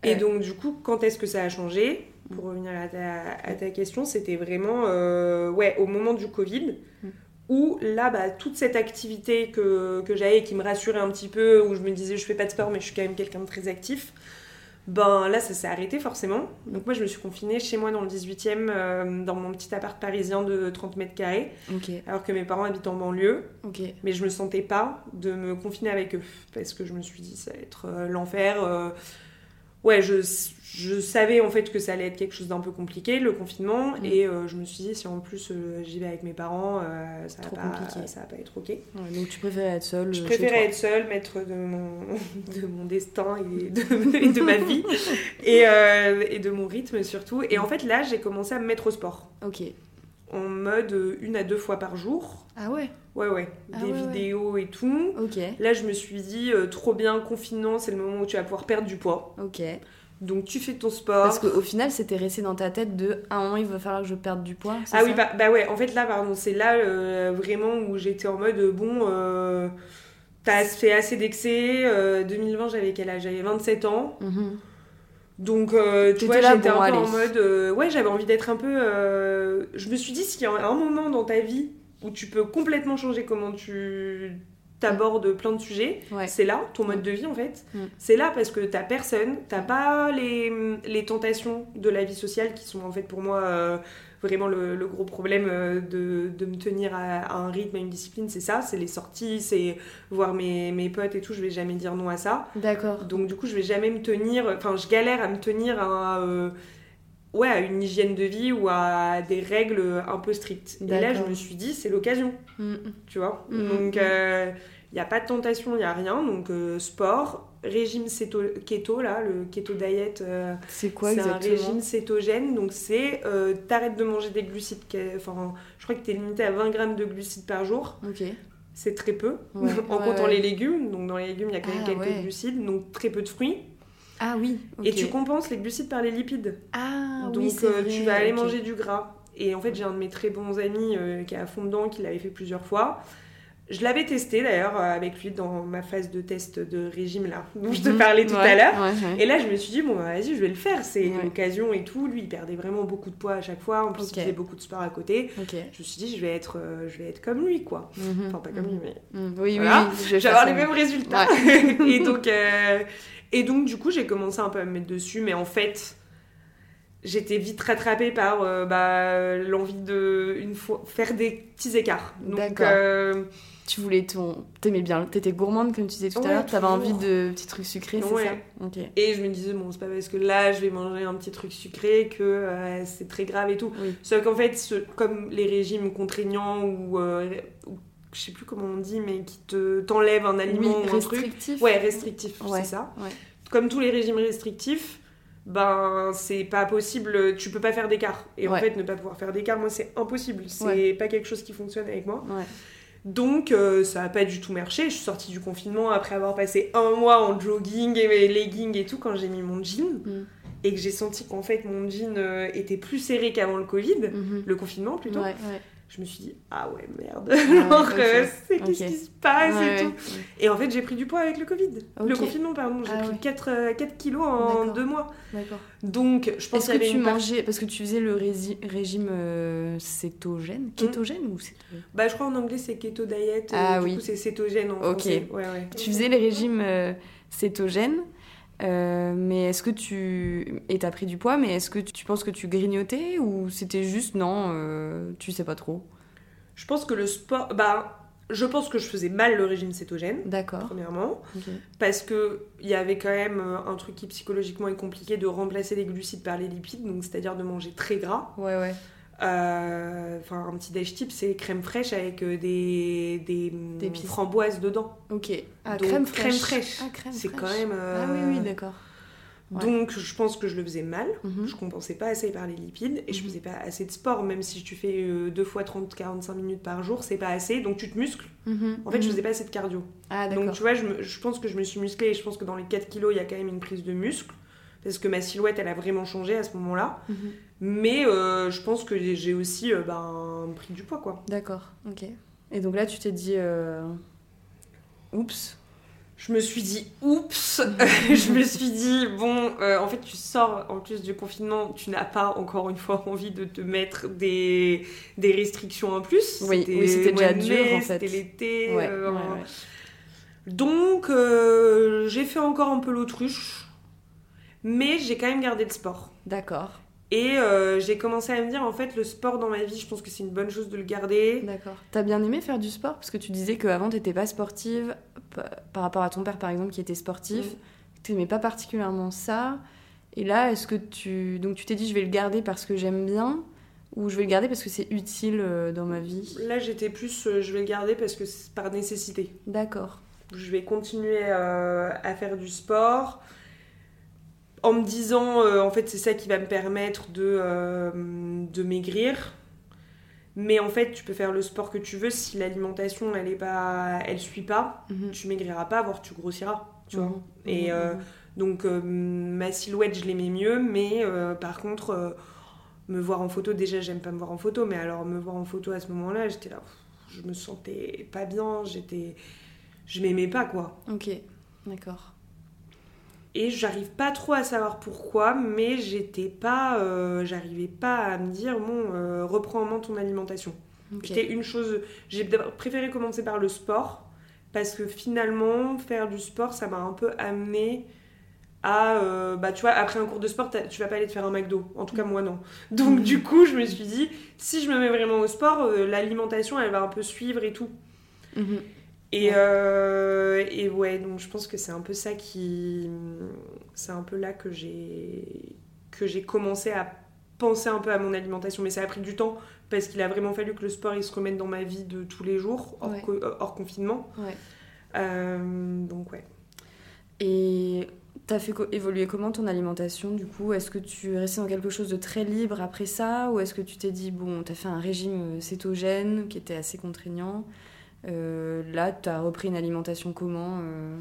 Et donc, du coup, quand est-ce que ça a changé Pour revenir à ta, à ta question, c'était vraiment euh, ouais, au moment du Covid, Mm. où là, bah, toute cette activité que, que j'avais et qui me rassurait un petit peu, où je me disais je fais pas de sport, mais je suis quand même quelqu'un de très actif, ben là, ça s'est arrêté forcément. Donc, moi, je me suis confinée chez moi dans le 18e, euh, dans mon petit appart parisien de 30 mètres carrés, alors que mes parents habitent en banlieue. Mais je me sentais pas de me confiner avec eux parce que je me suis dit ça va être euh, l'enfer. Ouais, je, je savais en fait que ça allait être quelque chose d'un peu compliqué, le confinement, Mm. et euh, je me suis dit si en plus euh, j'y vais avec mes parents, euh, ça, va pas, compliqué. ça va pas être ok. Ouais, donc tu préférais être seule Je euh, préférais être seule, maître de mon, de mon destin et de, et de ma vie, et, et de mon rythme surtout. Et en fait là, j'ai commencé à me mettre au sport, Ok. en mode une à deux fois par jour. Ah ouais? Ouais, ouais, Ah des ouais, ouais. vidéos et tout. Ok, Là, je me suis dit, euh, trop bien, confinement, c'est le moment où tu vas pouvoir perdre du poids. ok. Donc, tu fais ton sport. Parce qu'au final, c'était resté dans ta tête de à un moment, il va falloir que je perde du poids. Ah oui, bah, bah ouais, en fait, là, pardon, c'est là euh, vraiment où j'étais en mode, bon, euh, t'as fait assez d'excès. euh, 2020, j'avais quel âge? J'avais 27 ans. Mhm. Donc, euh, tu vois, j'étais bon, un peu en mode. euh, ouais, j'avais envie d'être un peu. euh, je me suis dit, s'il y a un moment dans ta vie où tu peux complètement changer comment tu t'abordes plein de sujets, Ouais. c'est là, ton mode de vie en fait. Mm. C'est là parce que t'as personne, t'as pas les, les tentations de la vie sociale qui sont en fait pour moi euh, vraiment le, le gros problème euh, de, de me tenir à, à un rythme, à une discipline, c'est ça, c'est les sorties, c'est voir mes, mes potes et tout, je vais jamais dire non à ça. D'accord. Donc du coup, je vais jamais me tenir, enfin, je galère à me tenir à, euh, ouais, à une hygiène de vie ou à des règles un peu strictes. Et là, je me suis dit, c'est l'occasion, Mm. tu vois. Mhm. Donc, il n'y a pas de tentation, il n'y a rien. Donc, euh, sport, régime céto- keto, là, le keto diet, euh, C'est quoi c'est un exactement régime cétogène. Donc, c'est euh, t'arrêtes de manger des glucides, enfin, je crois que tu es limité à 20 grammes de glucides par jour. Ok. C'est très peu, Ouais, en ouais, comptant ouais. les légumes. Donc, dans les légumes, il y a quand même Ah, quelques glucides, donc très peu de fruits. Ah oui. Et tu compenses les glucides par les lipides. Ah Donc oui, c'est euh, tu vas aller manger du gras. Et en fait, j'ai un de mes très bons amis euh, qui est à fond dedans, qui l'avait fait plusieurs fois. Je l'avais testé d'ailleurs euh, avec lui dans ma phase de test de régime là, dont je te Mhm. parlais tout Ouais, à l'heure. ouais, ouais. Et là, je me suis dit, bon, bah, vas-y, je vais le faire. C'est l'occasion et tout. Lui, il perdait vraiment beaucoup de poids à chaque fois. En plus, Ok. il faisait beaucoup de sport à côté. Je me suis dit, je vais être, euh, je vais être comme lui, quoi. Mhm. Enfin, pas comme lui, mais Mhm. Oui, Voilà. oui, oui. Je vais avoir les mêmes résultats. et, donc, euh, et donc, du coup, j'ai commencé un peu à me mettre dessus, mais en fait, j'étais vite rattrapée par euh, bah, l'envie de une fois, faire des petits écarts. Donc, euh, Tu voulais ton. T'aimais bien. T'étais gourmande, comme tu disais tout Ouais, à l'heure. T'avais envie de petits trucs sucrés, c'est Ouais. ça? Et je me disais, bon, c'est pas parce que là, je vais manger un petit truc sucré que euh, c'est très grave et tout. Oui. Sauf qu'en fait, ce- comme les régimes contraignants ou, ou je sais plus comment on dit, mais qui te t'enlèvent un aliment Oui, ou un truc. restrictif. Ouais, restrictif, Ouais. c'est ça. Ouais. comme tous les régimes restrictifs, ben c'est pas possible, tu peux pas faire d'écart. Et en fait, ne pas pouvoir faire d'écart, moi c'est impossible. C'est pas quelque chose qui fonctionne avec moi. Donc euh, ça a pas du tout marché. Je suis sortie du confinement après avoir passé un mois en jogging et mes leggings et tout quand j'ai mis mon jean Mm. et que j'ai senti qu'en fait mon jean euh, était plus serré qu'avant le Covid, Mhm. le confinement plutôt. Ouais, ouais. Je me suis dit ah ouais merde, genre ok. euh, c'est qu'est-ce qui se passe Ouais, et tout. ouais. Et en fait, j'ai pris du poids avec le Covid. Le confinement, pardon. J'ai Ah pris ouais. 4, 4 kilos en deux mois. D'accord. Donc, je pense que avait tu mangeais. Parce que tu faisais le régime euh, cétogène Kétogène ou cétogène Bah, je crois en anglais, c'est keto diet. euh, Ah du oui. coup, c'est cétogène en Ok. français. Ouais, ouais. Tu faisais les régimes euh, cétogènes. Euh, mais est-ce que tu. Et t'as pris du poids, mais est-ce que tu penses que tu grignotais ou c'était juste non, euh, tu sais pas trop? Je pense que le sport... Bah, je pense que je faisais mal le régime cétogène, D'accord. premièrement. Parce que il y avait quand même euh, un truc qui psychologiquement est compliqué de remplacer les glucides par les lipides. Donc, c'est-à-dire de manger très gras. Ouais, ouais. Euh, Enfin, un petit déj type, c'est crème fraîche avec euh, des, des, D'épices. framboises dedans. Ok. Ah, Donc, crème crème fraîche. fraîche. Ah, crème C'est fraîche. quand même... euh, Ah oui, oui, d'accord. Ouais. Donc je pense que je le faisais mal. Mhm. Je compensais pas assez par les lipides et je Mhm. faisais pas assez de sport. Même si tu fais euh, deux fois 30-45 minutes par jour, c'est pas assez. Donc tu te muscles. Mhm. En fait, je Mhm. faisais pas assez de cardio. Ah, Donc tu vois, je, me- je pense que je me suis musclée et je pense que dans les 4 kilos, il y a quand même une prise de muscle. Parce que ma silhouette, elle a vraiment changé à ce moment-là. Mais euh, je pense que j'ai aussi euh, ben, pris du poids, quoi. D'accord, ok. Et donc là, tu t'es dit. euh, Oups. Je me suis dit, oups Je me suis dit, bon, en fait, tu sors en plus du confinement, tu n'as pas, encore une fois, envie de te mettre des, des restrictions en plus. Oui, c'était déjà dur, en fait. C'était l'été. Ouais, ouais, ouais. Donc, j'ai fait encore un peu l'autruche, mais j'ai quand même gardé le sport. D'accord, Et euh, j'ai commencé à me dire, en fait, le sport dans ma vie, je pense que c'est une bonne chose de le garder. d'accord. T'as bien aimé faire du sport? Parce que tu disais qu'avant, t'étais pas sportive, par rapport à ton père, par exemple, qui était sportif. Mm. T'aimais pas particulièrement ça. Et là, est-ce que tu. Donc, tu t'es dit, je vais le garder parce que j'aime bien ou je vais le garder parce que c'est utile euh, dans ma vie? Là, j'étais plus, euh, je vais le garder parce que c'est par nécessité. D'accord. Je vais continuer à faire du sport en me disant, euh, en fait, c'est ça qui va me permettre de, euh, de maigrir. Mais en fait, tu peux faire le sport que tu veux si l'alimentation, elle est pas, elle suit pas, Mhm. tu maigriras pas, voire tu grossiras, tu vois. Mhm. Et euh, mhm. donc ma silhouette, je l'aimais mieux, mais par contre, me voir en photo, déjà, j'aime pas me voir en photo, mais alors me voir en photo à ce moment-là, j'étais là, je me sentais pas bien, j'étais, je m'aimais pas quoi. Ok, d'accord. Et j'arrive pas trop à savoir pourquoi, mais j'étais pas, euh, j'arrivais pas à me dire bon, euh, reprends en main ton alimentation. Ok. C'était une chose, j'ai préféré commencer par le sport parce que finalement faire du sport, ça m'a un peu amené à, euh, bah tu vois, après un cours de sport, tu vas pas aller te faire un McDo. En tout cas moi non. Donc du coup, je me suis dit si je me mets vraiment au sport, l'alimentation, elle va un peu suivre et tout. Mhm. Et, Ouais. euh, et ouais, donc je pense que c'est un peu ça qui. C'est un peu là que j'ai que j'ai commencé à penser un peu à mon alimentation. Mais ça a pris du temps parce qu'il a vraiment fallu que le sport il se remette dans ma vie de tous les jours, hors, Ouais. co- euh, hors confinement. Ouais. Euh, donc ouais. Et t'as fait évoluer comment ton alimentation du coup? Est-ce que tu es resté dans quelque chose de très libre après ça? Ou est-ce que tu t'es dit, bon, t'as fait un régime euh, cétogène qui était assez contraignant? Euh, Là, t'as repris une alimentation comment euh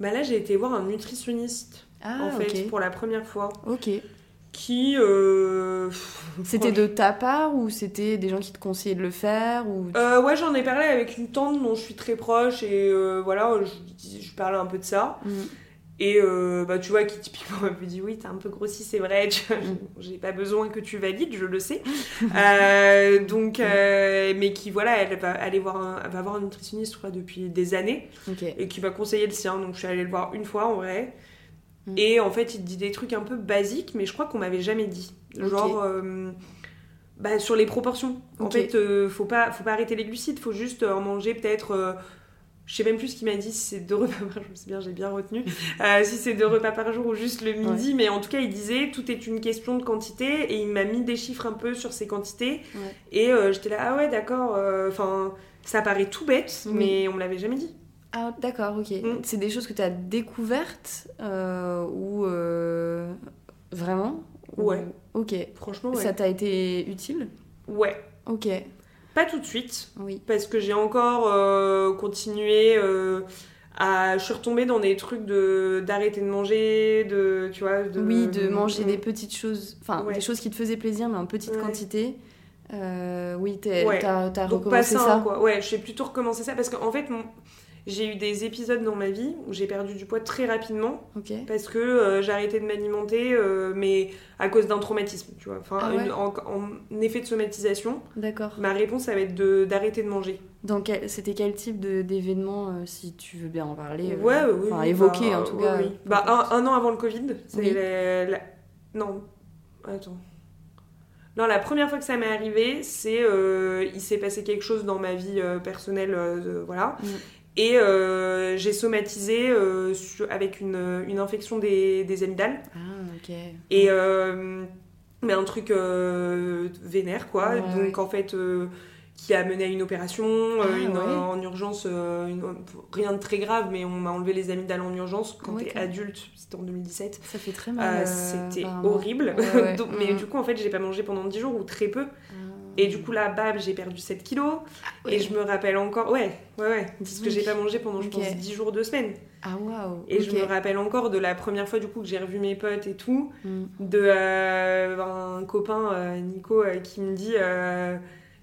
Bah là, j'ai été voir un nutritionniste Ah, en fait pour la première fois. Ok. Qui. euh, C'était de ta part ou c'était des gens qui te conseillaient de le faire ou... Euh, ouais, j'en ai parlé avec une tante dont je suis très proche et euh, voilà, je, je parlais un peu de ça. Mm. Et euh, bah, tu vois, qui typiquement m'a dit Oui, t'as un peu grossi, c'est vrai, Mm. j'ai pas besoin que tu valides, je le sais. Euh, donc, euh, mais qui, voilà, elle va aller voir un, elle va voir un nutritionniste, je crois, depuis des années et qui m'a conseillé le sien. Donc, je suis allée le voir une fois en vrai. Mm. Et en fait, il dit des trucs un peu basiques, mais je crois qu'on m'avait jamais dit. Genre. bah, sur les proportions. En fait, faut, pas, faut pas arrêter les glucides, faut juste en manger peut-être. Je sais même plus ce qu'il m'a dit, si c'est deux repas par jour, c'est bien, j'ai bien retenu. Euh, si c'est deux repas par jour ou juste le midi, mais en tout cas, il disait tout est une question de quantité et il m'a mis des chiffres un peu sur ces quantités. Ouais. Et euh, j'étais là, ah ouais, d'accord, euh, enfin, ça paraît tout bête, Oui. mais on me l'avait jamais dit. Ah, d'accord, ok. Mm. C'est des choses que tu as découvertes ou vraiment? Ou- Ouais. Ok. Franchement, ouais. Ça t'a été utile? Ouais. Ok. Pas tout de suite, Oui. parce que j'ai encore euh, continué euh, à. Je suis retombée dans des trucs de d'arrêter de manger, de. Tu vois, de. Oui, de manger Mm. des petites choses, enfin Ouais. des choses qui te faisaient plaisir mais en petite Ouais. quantité. Euh, oui, Ouais. t'as t'as Donc pas recommencé ça, ça. quoi. Ouais, j'ai plutôt recommencé ça parce qu'en fait, mon- j'ai eu des épisodes dans ma vie où j'ai perdu du poids très rapidement parce que euh, j'ai arrêté de m'alimenter, euh, mais à cause d'un traumatisme, tu vois. Enfin, Ah ouais une- en, en effet de somatisation, D'accord. ma réponse, ça va être d'arrêter de, manger. Donc c'était quel type d'événement, euh, si tu veux bien en parler euh, ouais, oui, Enfin, oui, évoquer bah, en tout oui, cas. oui. Bah, un, un an avant le Covid, c'est la- la- Non, attends. Non, la première fois que ça m'est arrivé, c'est euh, il s'est passé quelque chose dans ma vie euh, personnelle, euh, voilà. Mm. Et euh, j'ai somatisé euh, avec une, une infection des, des amygdales. Ah, ok. Et euh, mais un truc vénère, quoi. Ouais, Donc en fait, qui a mené à une opération Ah, une- ouais. en urgence, une- rien de très grave, mais on m'a enlevé les amygdales en urgence quand t'es adulte, c'était en 2017. Ça fait très mal. c'était horrible. Donc- mais Mm. du coup, en fait, j'ai pas mangé pendant 10 jours ou très peu. Ah. Et du coup, là, bam, j'ai perdu 7 kilos. ouais. Et je me rappelle encore, ouais, ouais, ouais, parce que j'ai pas mangé pendant, je pense, 10 jours, 2 semaines. Ah waouh. Et je me rappelle encore de la première fois, du coup, que j'ai revu mes potes et tout, Mm. de euh, un copain, euh, Nico, euh, qui me dit.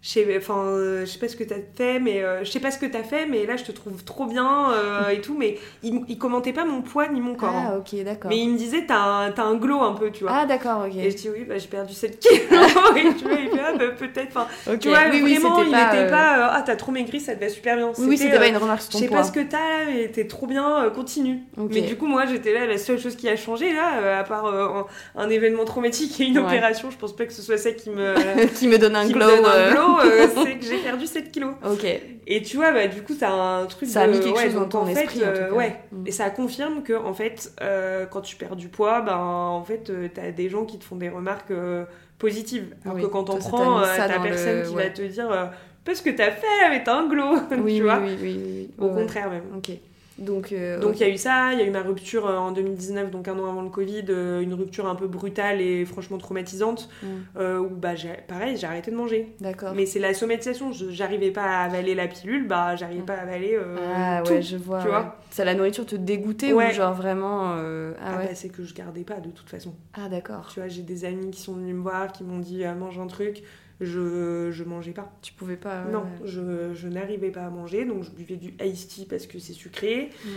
Je sais, enfin, euh, je sais pas ce que t'as fait, mais euh, je sais pas ce que t'as fait, mais là je te trouve trop bien euh, et tout. Mais il, il commentait pas mon poids ni mon corps. hein. Ah ok d'accord. Mais il me disait t'as un, un glow un peu, tu vois. Ah d'accord ok. Et je dis oui, bah, j'ai perdu 7 kilos. et tu vois, il fait ah, bah, peut-être. Enfin, tu vois, oui, oui, vraiment, il pas, était euh, pas euh, ah, t'as trop maigri, ça te va super bien. Oui, oui, c'était pas une remarque sur Je ton sais poids. pas ce que t'as, mais t'es trop bien, continue. Mais du coup, moi, j'étais là, la seule chose qui a changé, là, à part un, un événement traumatique et une Ouais. opération, je pense pas que ce soit ça qui me, qui me donne un qui me glow. donne un glow, euh, c'est que j'ai perdu 7 kilos. Ok. Et tu vois, bah, du coup, t'as un truc Ça a de- mis quelque ouais, chose dans ton en fait, esprit, en tout euh, cas. ouais. Mm. Et ça confirme que, en fait, euh, quand tu perds du poids, ben, en fait, euh, t'as des gens qui te font des remarques euh, positives. Alors Oui, que quand on ça prend, euh, ça t'as dans personne le- qui ouais. va te dire, euh, pas ce que t'as fait, mais t'as un glow. Oui, tu oui, vois oui, oui, oui. Au contraire, même. Ok. Donc, euh, Donc il y a eu ça, il y a eu ma rupture euh, en 2019, donc un an avant le Covid, euh, une rupture un peu brutale et franchement traumatisante, Mm. euh, où bah pareil, j'ai arrêté de manger. D'accord. Mais c'est la somatisation, j'arrivais pas à avaler la pilule, bah j'arrivais Mm. pas à avaler euh, ah tout. ouais, je vois. tu ouais. vois. Ça, la nourriture te dégoûtait Ouais. ou genre vraiment. Ah Ah ouais. bah c'est que je gardais pas de toute façon. Ah d'accord. Tu vois, j'ai des amis qui sont venus me voir, qui m'ont dit mange un truc, je, je mangeais pas. Tu pouvais pas. ouais, non, je, je n'arrivais pas à manger, donc je buvais du iced tea parce que c'est sucré, Mm.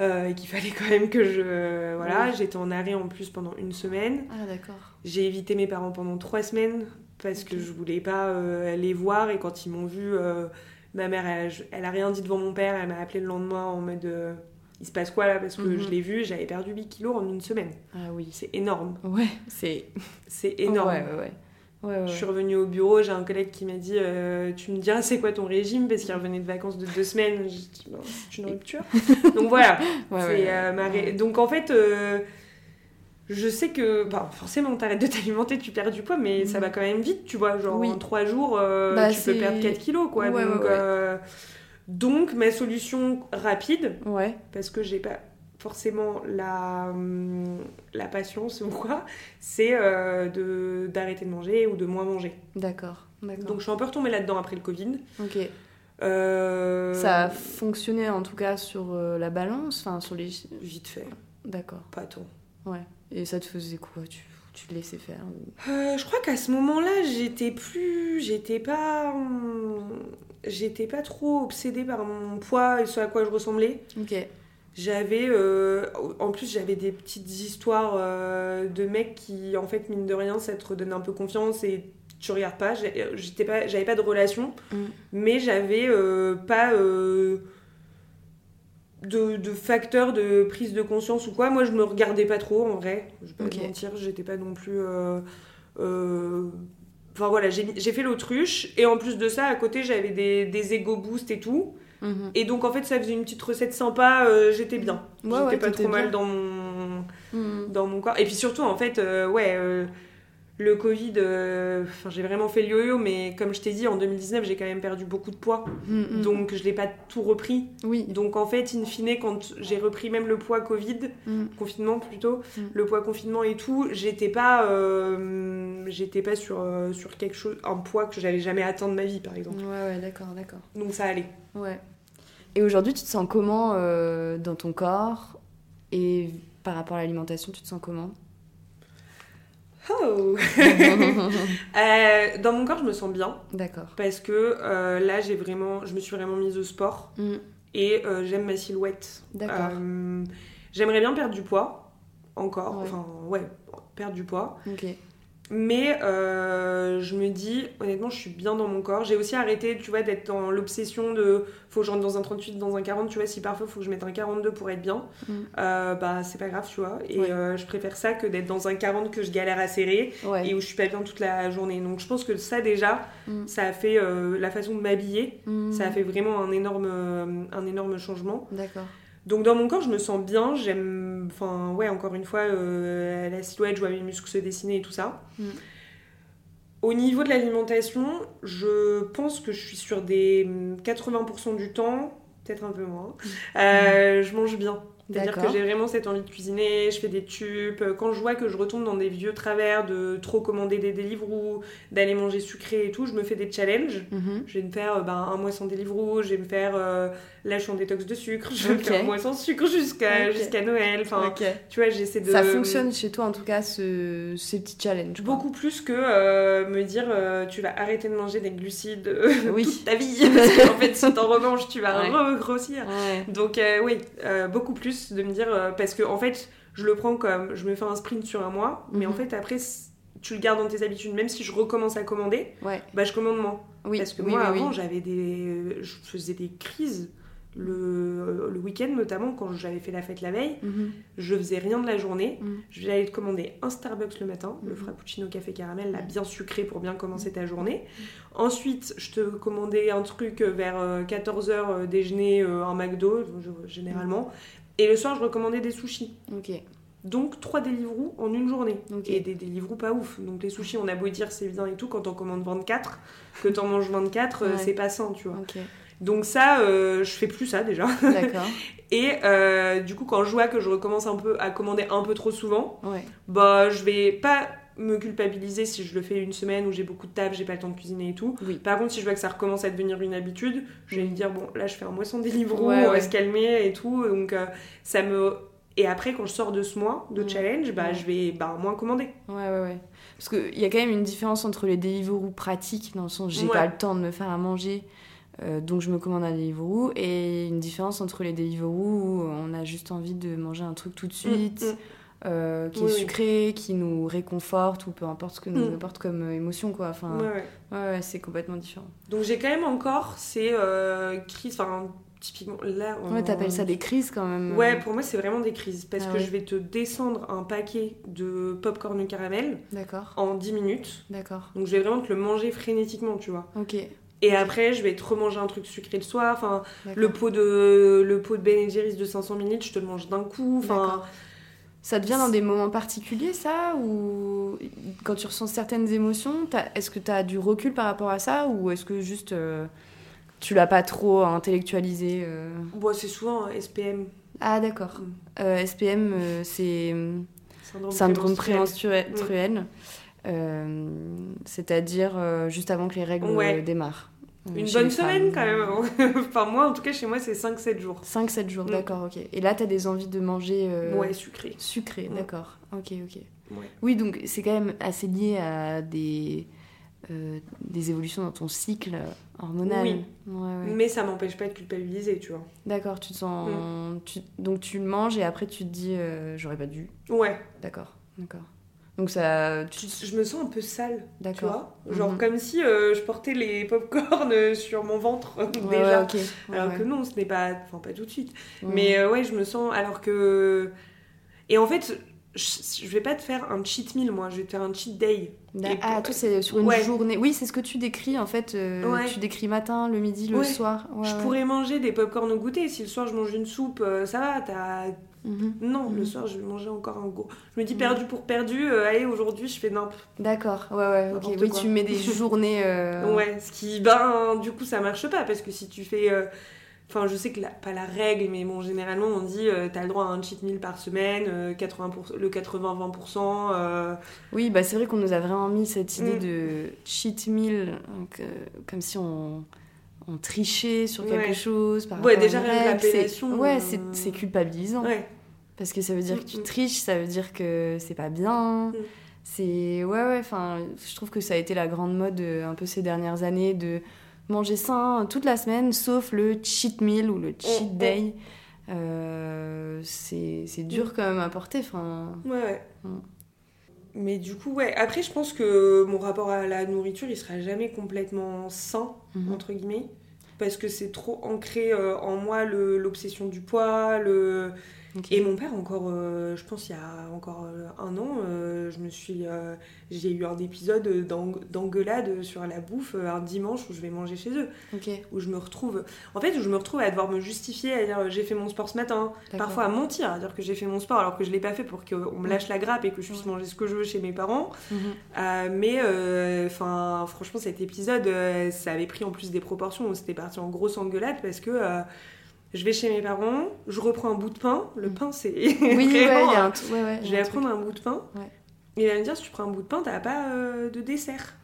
euh, et qu'il fallait quand même que je... Voilà, j'étais en arrêt en plus pendant une semaine. Ah d'accord. J'ai évité mes parents pendant trois semaines parce que je voulais pas euh, les voir et quand ils m'ont vu, euh, ma mère elle, elle a rien dit devant mon père, elle m'a appelé le lendemain en mode euh, il se passe quoi là? Parce que Mhm. je l'ai vu, j'avais perdu 8 kilos en une semaine. Ah oui. C'est énorme, Ouais, c'est c'est énorme. Ouais, ouais, ouais. Ouais, ouais. Je suis revenue au bureau, j'ai un collègue qui m'a dit euh, Tu me diras c'est quoi ton régime? Parce qu'il revenait de vacances de deux semaines. J'ai dit Ben, C'est une rupture. Donc voilà. Ouais, euh, ma ré- ouais. Donc en fait, euh, je sais que bah, forcément, t'arrêtes de t'alimenter, tu perds du poids, mais ça Mhm. va quand même vite, tu vois. Genre Oui. en trois jours, Bah, tu peux perdre 4 kilos, quoi. Donc, ma solution rapide, Ouais. parce que j'ai pas forcément la, hum, la patience ou quoi, c'est euh, de, d'arrêter de manger ou de moins manger. D'accord. D'accord. Donc je suis un peu retombée là-dedans après le Covid. ok. Euh, Ça a fonctionné en tout cas sur euh, la balance, enfin sur les. Vite fait, D'accord. pas tant. Ouais. Et ça te faisait quoi? Tu, tu te laissais faire ou- Euh, je crois qu'à ce moment-là, j'étais plus. J'étais pas. hum, J'étais pas trop obsédée par mon poids et ce à quoi je ressemblais. Ok. J'avais. euh, En plus, j'avais des petites histoires euh, de mecs qui, en fait, mine de rien, ça te redonne un peu confiance et tu regardes pas. J'ai- J'étais pas... J'avais pas de relation, Mm. mais j'avais euh, pas. euh, De, de facteurs de prise de conscience ou quoi. Moi, je me regardais pas trop en vrai. Je vais pas te mentir, j'étais pas non plus. euh, euh, Enfin voilà, j'ai j'ai fait l'autruche et en plus de ça, à côté, j'avais des, des ego boosts et tout. Mhm. Et donc en fait, ça faisait une petite recette sympa, euh, j'étais bien. Ouais, j'étais ouais, pas trop mal dans mon, Mhm. dans mon corps. Et puis surtout, en fait, euh, ouais, euh, le Covid, j'ai vraiment fait le yo-yo, mais comme je t'ai dit, en 2019, j'ai quand même perdu beaucoup de poids. Mhm. Donc je l'ai pas tout repris. oui. Donc en fait, in fine, quand j'ai repris même le poids Covid, confinement plutôt, le poids confinement et tout, j'étais pas, j'étais pas sur, sur quelque chose, un poids que j'avais jamais atteint de ma vie, par exemple. Ouais, ouais, d'accord, d'accord. Donc ça allait. Ouais. Et aujourd'hui, tu te sens comment euh, dans ton corps Et par rapport à l'alimentation, tu te sens comment? Oh Euh, Dans mon corps, je me sens bien. D'accord. Parce que euh, là, j'ai vraiment, je me suis vraiment mise au sport Mhm. et j'aime ma silhouette. D'accord. J'aimerais bien perdre du poids, encore. Ouais. Enfin, ouais, perdre du poids. Ok. Mais euh, je me dis, honnêtement, je suis bien dans mon corps. J'ai aussi arrêté, tu vois, d'être dans l'obsession de faut que je rentre dans un 38, dans un 40. Tu vois, si parfois faut que je mette un 42 pour être bien, Mm. euh, bah c'est pas grave, tu vois. Et Ouais. euh, je préfère ça que d'être dans un 40 que je galère à serrer Ouais. et où je suis pas bien toute la journée. Donc je pense que ça déjà, Mm. ça a fait la façon de m'habiller. Mhm. Ça a fait vraiment un énorme, un énorme changement. D'accord. Donc dans mon corps, je me sens bien. J'aime, enfin ouais, encore une fois, euh, la silhouette, je vois mes muscles se dessiner et tout ça. Mm. Au niveau de l'alimentation, je pense que je suis sur des 80% du temps, peut-être un peu moins. Euh, je mange bien. C'est-à-dire que j'ai vraiment cette envie de cuisiner, je fais des tubes. Quand je vois que je retombe dans des vieux travers de trop commander des Deliveroo, d'aller manger sucré et tout, je me fais des challenges. Mhm. Je vais me faire euh, ben, un mois sans Deliveroo, je vais me faire euh, là je suis en détox de sucre, je vais me Ok. faire sans sucre jusqu'à jusqu'à Noël. Enfin, tu vois, j'essaie de. Ça fonctionne chez toi en tout cas ce, ces petits challenges. quoi. Beaucoup plus que euh, me dire euh, tu vas arrêter de manger des glucides euh, Oui. toute ta vie. Parce qu'en fait, si t'en remanges, tu vas Ouais. regrossir. Ouais. Donc, oui, beaucoup plus de me dire. parce que, en fait, je le prends comme. Je me fais un sprint sur un mois, mais en Mhm. fait, après, tu le gardes dans tes habitudes. Même si je recommence à commander, Ouais. bah, je commande moins. Oui. Parce que oui, moi, oui. avant, j'avais des. Je faisais des crises. Le, le week-end, notamment, quand j'avais fait la fête la veille, Mhm. je faisais rien de la journée. Mhm. Je vais aller te commander un Starbucks le matin, le Mhm. frappuccino café caramel, là, Mhm. bien sucré pour bien commencer ta journée. Ensuite, je te commandais un truc vers 14h déjeuner, euh, un McDo, généralement. Et le soir, je recommandais des sushis. Ok. Donc, 3 Deliveroo en une journée. Et des Deliveroo pas ouf. Donc, les sushis, on a beau dire c'est bien et tout, quand on commande 24, que t'en manges 24, euh, Ouais. c'est pas sain, tu vois. Donc, ça, euh, je fais plus ça déjà. D'accord. Et euh, du coup, quand je vois que je recommence un peu à commander un peu trop souvent, Ouais. bah je vais pas me culpabiliser si je le fais une semaine où j'ai beaucoup de taf, j'ai pas le temps de cuisiner et tout. Oui. Par contre, si je vois que ça recommence à devenir une habitude, je vais me dire bon, là je fais un mois sans Deliveroo, Ouais, on va ouais. se calmer et tout. Donc euh, ça me et après quand je sors de ce mois de Ouais. challenge, bah Ouais. je vais bah, moins commander. Ouais, ouais, ouais. Parce qu'il y a quand même une différence entre les Deliveroo pratiques, dans le sens j'ai Ouais. pas le temps de me faire à manger, euh, donc je me commande un Deliveroo, et une différence entre les Deliveroo où on a juste envie de manger un truc tout de suite, Mm, mm. euh, qui Oui, est oui. sucré, qui nous réconforte, ou peu importe ce que nous Mm. apporte comme euh, émotion, quoi. Enfin, Ouais, ouais. ouais, ouais, c'est complètement différent. Donc j'ai quand même encore ces crises, enfin typiquement là. Ouais, en- t'appelles ça des crises quand même. Ouais, pour moi c'est vraiment des crises parce Ah que ouais. je vais te descendre un paquet de popcorn caramel D'accord, en 10 minutes. d'accord. Donc je vais vraiment te le manger frénétiquement, tu vois. Ok. Et après, je vais te remanger un truc sucré le soir. Enfin, le pot de le pot de Ben Jerry's de 500 ml, je te le mange d'un coup. Enfin. Ça te vient dans des moments particuliers, ça Ou quand tu ressens certaines émotions, est-ce que tu as du recul par rapport à ça Ou est-ce que juste euh, tu l'as pas trop intellectualisé euh bon, c'est souvent SPM, Ah, d'accord. Mm. Euh, SPM, euh, c'est syndrome, syndrome prémenstruel. euh, C'est-à-dire juste avant que les règles Ouais. démarrent. Une bonne semaine femmes. quand même. enfin, moi, en tout cas, chez moi, c'est 5-7 jours. 5-7 jours, Mm. d'accord, ok. Et là, tu as des envies de manger euh, Ouais, sucré. sucré, Mm. d'accord. Ok, ok. Ouais. Oui, donc c'est quand même assez lié à des, euh, des évolutions dans ton cycle hormonal. Oui. Ouais, ouais. Mais ça m'empêche pas de culpabiliser, tu vois. D'accord, tu te sens. Mm. tu- Donc tu le manges et après tu te dis euh, j'aurais pas dû. Ouais. D'accord, d'accord. Donc ça. Tu... Je me sens un peu sale, D'accord. Genre Mhm. comme si euh, je portais les popcorn sur mon ventre Ouais, déjà. ouais, ok. Ouais, Alors que non, ce n'est pas. Enfin, pas tout de suite. Mais euh, ouais, je me sens. Alors que. Et en fait, je, je vais pas te faire un cheat meal, moi. Je vais te faire un cheat day. Da- et- Ah, toi, c'est sur une journée. Oui, c'est ce que tu décris en fait. euh. Tu décris matin, le midi, le soir. Je pourrais manger des popcorn au goûter. Si le soir je mange une soupe, ça va. T'as. Mhm. Non, le Mhm. soir je vais manger encore un gros. Je me dis Mhm. perdu pour perdu. euh, allez, aujourd'hui je fais nimp. D'accord, ouais, ouais, ok. Oui, quoi. tu mets des journées. euh, Ouais, ce qui, ben, du coup, ça marche pas parce que si tu fais. euh, Enfin, je sais que la- pas la règle, mais bon, généralement, on dit euh, t'as le droit à un cheat meal par semaine, euh, 80%, le 80-20%. euh, Oui, bah c'est vrai qu'on nous a vraiment mis cette idée Mm. de cheat meal, donc, comme si on, on trichait sur quelque Ouais. chose. Par Ouais, déjà, rien que l'appellation, Ouais, euh, c'est culpabilisant. Ouais. Parce que ça veut dire que tu Mm, mm. triches, ça veut dire que c'est pas bien. Mm. C'est. Ouais, ouais, enfin, je trouve que ça a été la grande mode euh, un peu ces dernières années de manger sain toute la semaine, sauf le cheat meal ou le cheat day. Euh, c'est c'est dur quand même à porter. Enfin, Ouais, ouais. Mais du coup, ouais. Après, je pense que mon rapport à la nourriture, il sera jamais complètement sain, mhm. entre guillemets. Parce que c'est trop ancré euh, en moi le- l'obsession du poids, le... Et mon père, encore, euh, je pense il y a encore euh, un an, euh, je me suis, euh, j'ai eu un épisode d'eng- d'engueulade sur la bouffe un dimanche où je vais manger chez eux, où je me retrouve, en fait, où je me retrouve à devoir me justifier, à dire j'ai fait mon sport ce matin, parfois à mentir, à dire que j'ai fait mon sport alors que je l'ai pas fait pour qu'on me lâche la grappe et que je puisse Ouais. manger ce que je veux chez mes parents. Mhm. Mais enfin, franchement, cet épisode, ça avait pris en plus des proportions où c'était parti en grosse engueulade parce que je vais chez mes parents, je reprends un bout de pain. Le Mm. pain, c'est Oui, ouais, il y vraiment, a un t- ouais, ouais, Je vais prendre un bout de pain. Et il va me dire si tu prends un bout de pain, t'as pas euh, de dessert.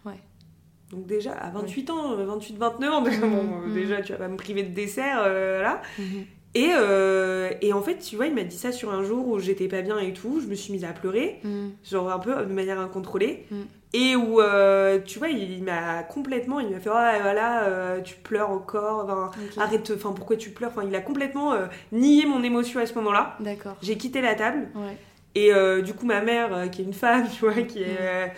Donc déjà, à 28 ans, 28-29 ans, donc, Mhm, bon, euh, mhm. déjà, tu vas pas me priver de dessert, euh, là. Mhm. Et, euh, et en fait, tu vois, il m'a dit ça sur un jour où j'étais pas bien et tout. Je me suis mise à pleurer genre un peu de manière incontrôlée. Et où, euh, tu vois, il, il m'a complètement, il m'a fait, oh voilà, euh, tu pleures encore, enfin, Ok. arrête, enfin, pourquoi tu pleures? Enfin, il a complètement euh, nié mon émotion à ce moment-là. D'accord. J'ai quitté la table. Ouais. Et du coup, ma mère, qui est une femme, tu vois, qui est, Mm.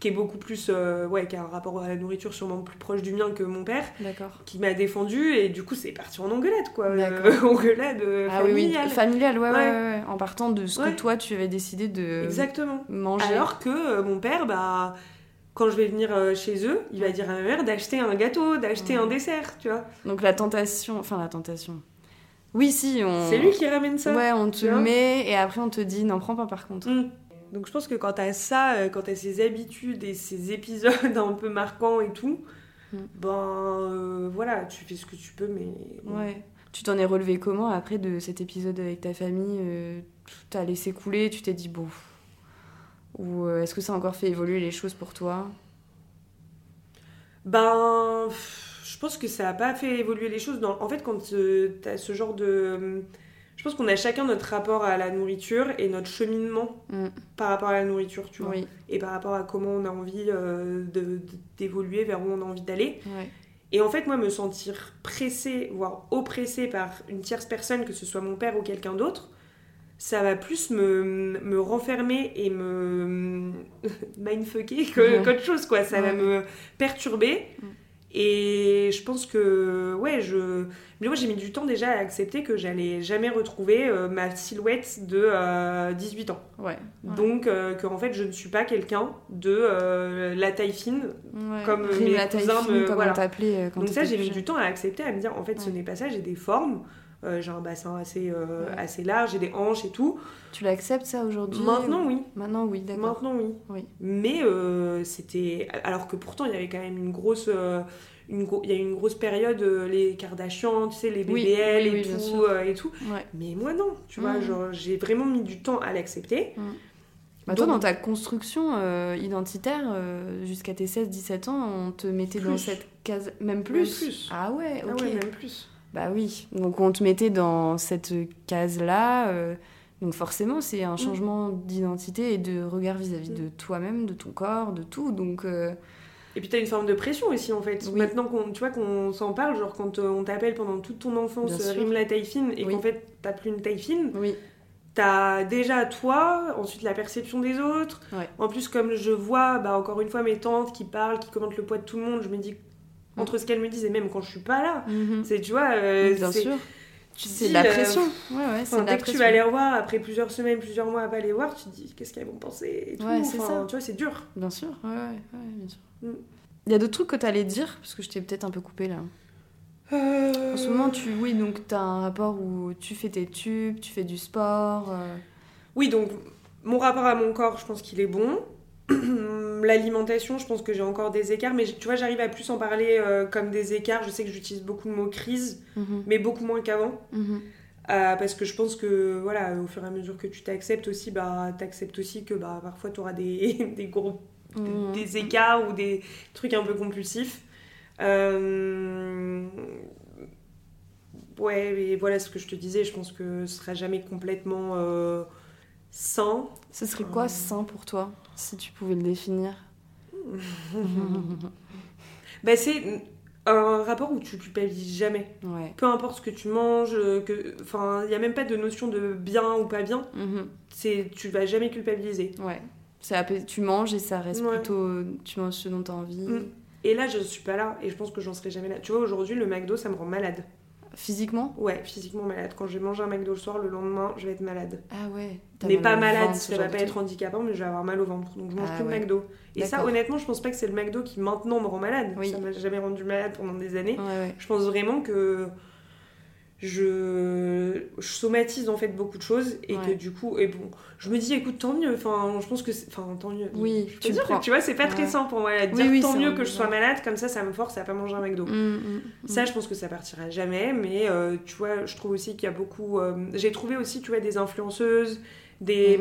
Qui est beaucoup plus, euh, ouais, qui a un rapport à la nourriture sûrement plus proche du mien que mon père, D'accord. qui m'a défendu. Et du coup, c'est parti en engueulade, quoi. Euh, engueulade euh, Ah oui, oui. familiale. Familial, ouais, ouais. En partant de ce que toi, tu avais décidé de Exactement. manger. Alors que euh, mon père, bah, quand je vais venir chez eux, il va dire à ma mère d'acheter un gâteau, d'acheter un dessert, tu vois. Donc la tentation, enfin la tentation. Oui, si, on. C'est lui qui ramène ça. Ouais, on te met et après on te dit n'en prends pas par contre. Mm. Donc je pense que quand t'as ça, euh, quand t'as ces habitudes et ces épisodes un peu marquants et tout, Mm. ben euh, voilà, tu fais ce que tu peux, mais. Ouais. Tu t'en es relevé comment après de cet épisode avec ta famille euh, T'as laissé couler, tu t'es dit bon. Ou euh, est-ce que ça a encore fait évoluer les choses pour toi? Ben, je pense que ça a pas fait évoluer les choses. Dans... En fait, quand euh, t'as ce genre de... Je pense qu'on a chacun notre rapport à la nourriture et notre cheminement Mm. par rapport à la nourriture, tu vois. Oui. et par rapport à comment on a envie euh, d'évoluer, vers où on a envie d'aller. Ouais. Et en fait, moi, me sentir pressée, voire oppressée par une tierce personne, que ce soit mon père ou quelqu'un d'autre, ça va plus me, me renfermer et me mindfucker qu'autre chose, quoi. Ça va me perturber. Mm. Et je pense que, ouais, je. Mais moi, j'ai mis du temps déjà à accepter que j'allais jamais retrouver euh, ma silhouette de euh, 18 ans. Ouais. Ouais. Donc, euh, que en fait, je ne suis pas quelqu'un de euh, la taille fine. Ouais. comme, euh, mes la taille cousins fine, me- comme voilà. on euh, quand Donc ça, j'ai mis du temps à accepter, à me dire, en fait, ce n'est pas ça, j'ai des formes. Euh, j'ai un bassin assez, euh, Ouais. assez large, j'ai des hanches et tout. Tu l'acceptes ça aujourd'hui Maintenant, oui. Maintenant, oui, d'accord. Maintenant, oui. Oui. Mais euh, c'était... Alors que pourtant, il y avait quand même une grosse... une gro- Il y a eu une grosse période, les Kardashians, tu sais, les BBL oui, et, oui, tout, et tout. Ouais. Mais moi, non. Tu vois, genre, j'ai vraiment mis du temps à l'accepter. Bah, toi, dans ta construction euh, identitaire, euh, jusqu'à tes 16-17 ans, on te mettait dans cette case. Même plus Même plus. Ah ouais, Ah ok. ouais, même plus. Bah oui. Donc on te mettait dans cette case-là. euh, donc forcément, c'est un changement d'identité et de regard vis-à-vis Mm. de toi-même, de ton corps, de tout. Donc euh, Et puis t'as une forme de pression aussi en fait. Oui. Maintenant qu'on tu vois qu'on s'en parle, genre quand euh, on t'appelle pendant toute ton enfance, rime la taille fine, et Oui. qu'en fait t'as plus une taille fine, oui, t'as déjà toi, ensuite la perception des autres. Ouais. En plus comme je vois, bah encore une fois mes tantes qui parlent, qui commentent le poids de tout le monde, je me dis entre ce qu'elles me disent et même quand je suis pas là, Mhm. c'est tu vois, euh, bien c'est- sûr. C'est de la euh, pression. Ouais, ouais, c'est Enfin, de la dès que tu vas les revoir après plusieurs semaines, plusieurs mois à pas les voir, tu te dis qu'est-ce qu'elles vont penser et tout. Ouais, c'est Enfin, ça. Tu vois, c'est dur. Bien sûr, ouais, ouais, ouais, bien sûr. Mm. Il y a d'autres trucs que tu allais dire, parce que je t'ai peut-être un peu coupé là. Euh, En ce moment, tu, oui, donc tu as un rapport où tu fais tes tubes, tu fais du sport. euh, Oui, donc mon rapport à mon corps, je pense qu'il est bon. L'alimentation, je pense que j'ai encore des écarts, mais tu vois, j'arrive à plus en parler euh, comme des écarts. Je sais que j'utilise beaucoup le mot crise, mhm, mais beaucoup moins qu'avant. mhm. Euh, parce que je pense que, voilà, au fur et à mesure que tu t'acceptes aussi, bah, t'acceptes aussi que bah, parfois tu auras des, des gros Mhm. des écarts ou des trucs un peu compulsifs. Euh, Ouais, mais voilà ce que je te disais, je pense que ce sera jamais complètement sain. Ce serait quoi sain pour toi, si tu pouvais le définir Bah, c'est un rapport où tu culpabilises jamais. Ouais. Peu importe ce que tu manges, que... enfin, il n'y a même pas de notion de bien ou pas bien. Mhm. C'est, tu vas jamais culpabiliser. Ouais. Apaisé- tu manges et ça reste Ouais. plutôt. Tu manges ce dont tu as envie. Mm. Et là, je suis pas là et je pense que j'en serai jamais là. Tu vois, aujourd'hui, le McDo, ça me rend malade. Physiquement Ouais, physiquement malade. Quand je vais manger un McDo le soir, le lendemain, je vais être malade. Ah ouais. Mais pas malade, ventre, ça va pas être handicapant, mais je vais avoir mal au ventre. Donc je mange Ah plus de. McDo. Et ça, honnêtement, je pense pas que c'est le McDo qui maintenant me rend malade. Oui. Ça m'a jamais rendu malade pendant des années. Ouais, ouais. Je pense vraiment que je, je somatise en fait beaucoup de choses et que du coup, et bon, je me dis, écoute, tant mieux. Enfin, je pense que, enfin, tant mieux. Oui, je tu dire que tu vois, c'est pas très sain pour moi. de Oui, dire oui, tant mieux que je sois malade, comme ça, ça me force à pas manger un McDo. Mm, mm, mm. Ça, je pense que ça partira jamais, mais euh, tu vois, je trouve aussi qu'il y a beaucoup. euh, J'ai trouvé aussi, tu vois, des influenceuses, des.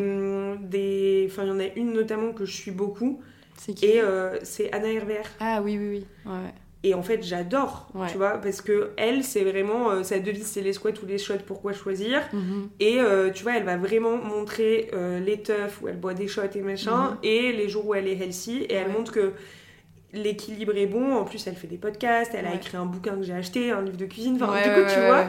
des... Enfin, il y en a une notamment que je suis beaucoup, C'est qui? et euh, c'est Anna Hervé. Ah oui, oui, oui. Ouais. Et en fait, j'adore, Ouais. tu vois, parce que elle, c'est vraiment. euh, sa devise, c'est les squats ou les shots, pourquoi choisir Mhm. Et euh, tu vois, elle va vraiment montrer euh, les teufs où elle boit des shots et machin, Mhm. et les jours où elle est healthy, et elle Ouais. montre que l'équilibre est bon. En plus, elle fait des podcasts, elle a écrit un bouquin que j'ai acheté, un livre de cuisine. Enfin, du coup, tu vois,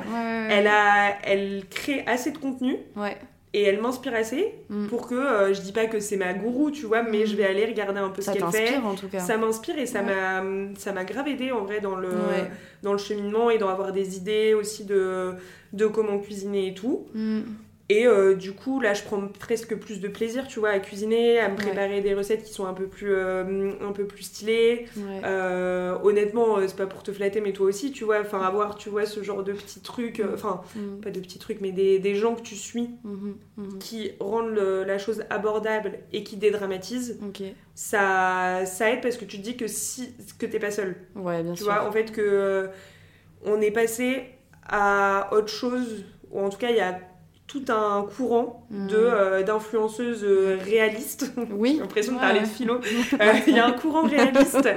elle, a, elle crée assez de contenu Ouais. Et elle m'inspire assez Mm. pour que euh, je dis pas que c'est ma gourou, tu vois, mais Mm. je vais aller regarder un peu Ça ce qu'elle fait. en tout cas. Ça m'inspire et ça Ouais. m'a ça m'a grave aidé en vrai dans le Ouais. dans le cheminement et dans avoir des idées aussi de de comment cuisiner et tout. Mm. Et euh, du coup, là, je prends presque plus de plaisir, tu vois, à cuisiner, à me Ouais. préparer des recettes qui sont un peu plus euh, un peu plus stylées. Ouais. Euh, honnêtement, euh, c'est pas pour te flatter, mais toi aussi, tu vois, enfin avoir, tu vois, ce genre de petits trucs, enfin Mm. pas de petits trucs, mais des, des gens que tu suis Mhm. Mhm. qui rendent le- la chose abordable et qui dédramatisent, ça, ça aide parce que tu te dis que si que t'es pas seul. Ouais, bien Tu sûr. vois, en fait que on est passé à autre chose, ou en tout cas il y a tout un courant Mm. de euh, d'influenceuses euh, réalistes. Oui. J'ai l'impression de Ouais, parler ouais. de philo. Euh, Il y a un courant réaliste.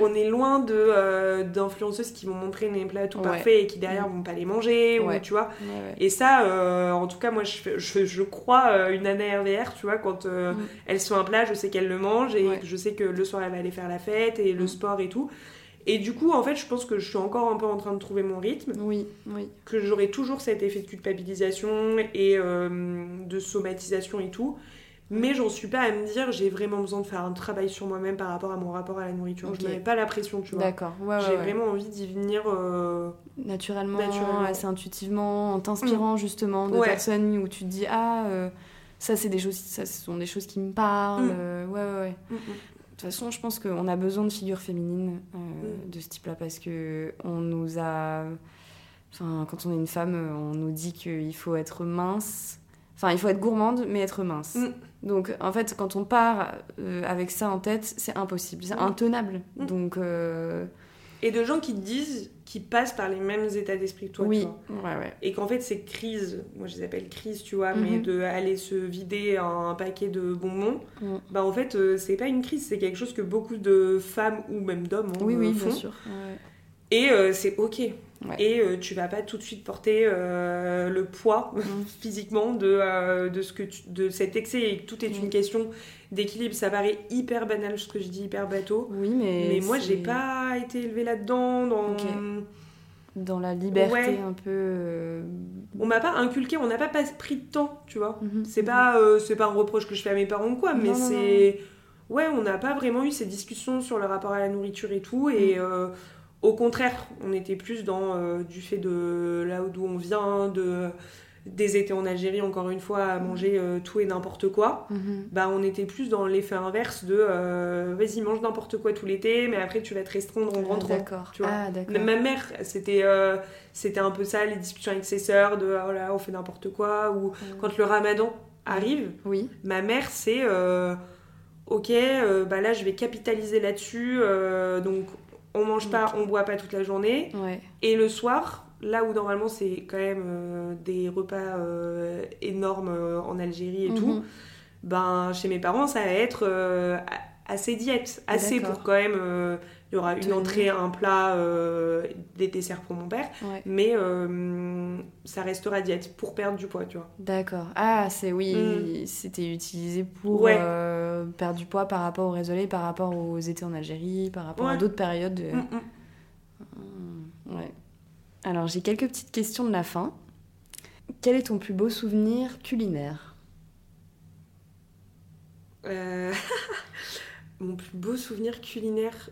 On est loin de d'influenceuses qui vont montrer des plats tout Ouais. parfaits et qui derrière vont pas les manger, ou tu vois. Et ça, en tout cas, moi, je, je, je crois une Anna RVR, tu vois, quand Mm. elle se fait un plat, je sais qu'elle le mange et je sais que le soir, elle va aller faire la fête et le Mm. sport et tout. Et du coup, en fait, je pense que je suis encore un peu en train de trouver mon rythme, Oui, oui. que j'aurai toujours cet effet de culpabilisation et euh, de somatisation et tout. Mais j'en suis pas à me dire, j'ai vraiment besoin de faire un travail sur moi-même par rapport à mon rapport à la nourriture. Je mets pas la pression, tu vois. D'accord. Ouais, ouais, J'ai ouais. vraiment envie d'y venir. euh, Naturellement, Naturellement. assez intuitivement, en t'inspirant justement de personnes où tu te dis ah euh, ça c'est des choses, ça ce sont des choses qui me parlent. Mm. ouais, ouais, ouais. mm, mm. Toute façon, je pense qu'on a besoin de figures féminines euh, Mm. de ce type-là parce que on nous a. Enfin, quand on est une femme, on nous dit qu'il faut être mince. Enfin, il faut être gourmande, mais être mince. Mm. Donc, en fait, quand on part euh, avec ça en tête, c'est impossible, c'est Mm. intenable. Donc, euh, Et de gens qui te disent, qui passent par les mêmes états d'esprit que toi. tu oui, vois. ouais, ouais. Et qu'en fait, ces crises, moi je les appelle crises, tu vois, Mhm. mais de aller se vider un paquet de bonbons, Mm. bah en fait, euh, c'est pas une crise, c'est quelque chose que beaucoup de femmes ou même d'hommes hein, Oui, oui, euh, bien font. sûr. Ouais. Et euh, c'est ok. Ouais. Et euh, tu vas pas tout de suite porter euh, le poids Mm. physiquement de, euh, de, ce que tu- de cet excès et que tout est Mm. une question d'équilibre. Ça paraît hyper banal ce que je dis, hyper bateau. Oui, mais. Mais moi, j'ai pas été élevée là-dedans. Dans... Dans la liberté Ouais. un peu. euh, On m'a pas inculqué, on n'a pas pas pris de temps, tu vois. mhm. C'est pas, euh, c'est pas un reproche que je fais à mes parents ou quoi, mais c'est. Ouais, on n'a pas vraiment eu ces discussions sur le rapport à la nourriture et tout. Et Mm. euh, au contraire, on était plus dans euh, du fait de là d'où on vient, de des étés en Algérie, encore une fois, à manger euh, tout et n'importe quoi. Mhm. Bah, on était plus dans l'effet inverse de euh, vas-y, mange n'importe quoi tout l'été, mais après tu vas te restreindre en Ah, rentrant. D'accord. Ah, d'accord. Ma mère, c'était euh, c'était un peu ça, les discussions avec ses sœurs, de oh là, on fait n'importe quoi, ou quand le ramadan arrive, Oui. ma mère, c'est ok, bah là je vais capitaliser là-dessus, donc on mange pas, on boit pas toute la journée, Ouais. et le soir, là où normalement c'est quand même euh, des repas euh, énormes euh, en Algérie et tout, Mhm. ben chez mes parents ça va être assez diète, assez pour quand même. il y aura une entrée, un plat, des desserts pour mon père, Ouais. mais ça restera diète pour perdre du poids, tu vois. D'accord. Ah, c'est oui, Mm. c'était utilisé pour Ouais. perdre du poids par rapport au résolé, par rapport aux étés en Algérie, par rapport à d'autres périodes. de- mm. Mm, Ouais. Alors, j'ai quelques petites questions de la fin. Quel est ton plus beau souvenir culinaire? Euh, Mon plus beau souvenir culinaire.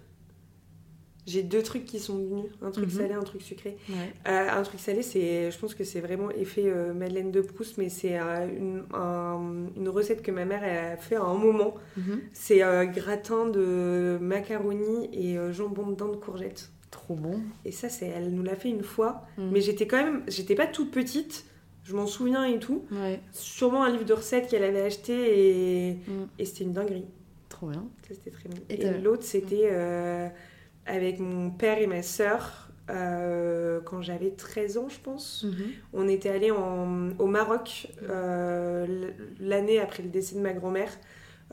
J'ai deux trucs qui sont venus, un truc Mhm. salé, un truc sucré. Ouais. Euh, un truc salé, c'est, je pense que c'est vraiment effet euh, Madeleine de Proust, mais c'est euh, une, un- une recette que ma mère a fait à un moment. Mhm. C'est gratin de macaroni et jambon de dinde courgette. Trop bon. Et ça, c'est, elle nous l'a fait une fois. Mhm. Mais j'étais quand même, j'étais pas toute petite. Je m'en souviens et tout. Ouais. Sûrement un livre de recettes qu'elle avait acheté et, Mm. et c'était une dinguerie. Trop bien. Ça, c'était très bon. Et l'autre, c'était euh, avec mon père et ma sœur euh, quand j'avais 13 ans, je pense. Mhm. On était allés en- au Maroc euh, l'année après le décès de ma grand-mère.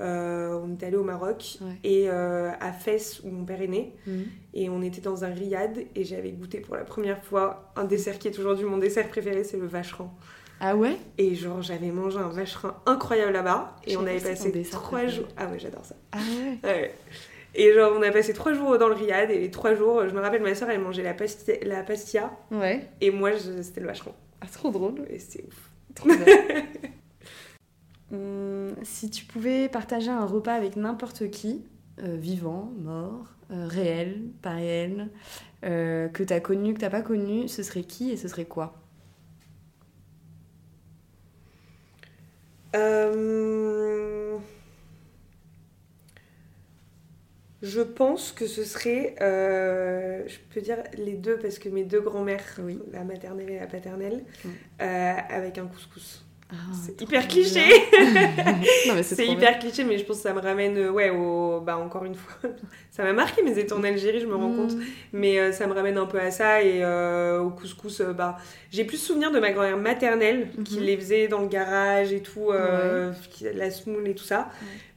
Euh, on était allés au Maroc Ouais. et euh, à Fès où mon père est né. Mhm. Et on était dans un riad et j'avais goûté pour la première fois un dessert qui est aujourd'hui mon dessert préféré, c'est le vacherin. Ah ouais? Et genre j'avais mangé un vacherin incroyable là-bas et on avait passé trois jours. Ah ouais j'adore ça. Ah ouais? Ouais. Et genre on a passé trois jours dans le riad et les trois jours, je me rappelle ma soeur elle mangeait la, pasti- la pastilla Ouais. et moi c'était le vacherin. Ah, trop drôle. Et c'est ouf. Trop. Hum, si tu pouvais partager un repas avec n'importe qui, euh, vivant, mort, euh, réel, pas réel, euh, que t'as connu, que t'as pas connu, ce serait qui et ce serait quoi? Euh, Je pense que ce serait, je peux dire les deux parce que mes deux grands-mères, Oui. la maternelle et la paternelle, avec un couscous. Ah, C'est hyper cliché. c'est hyper cliché, mais je pense que ça me ramène, euh, ouais, au, bah encore une fois, ça m'a marqué mes étés en Algérie, je me rends compte. Hum, Mais euh, ça me ramène un peu à ça et euh, au couscous, euh, bah, j'ai plus souvenir de ma grand-mère maternelle qui Mhm. les faisait dans le garage et tout, qui- la semoule et tout ça.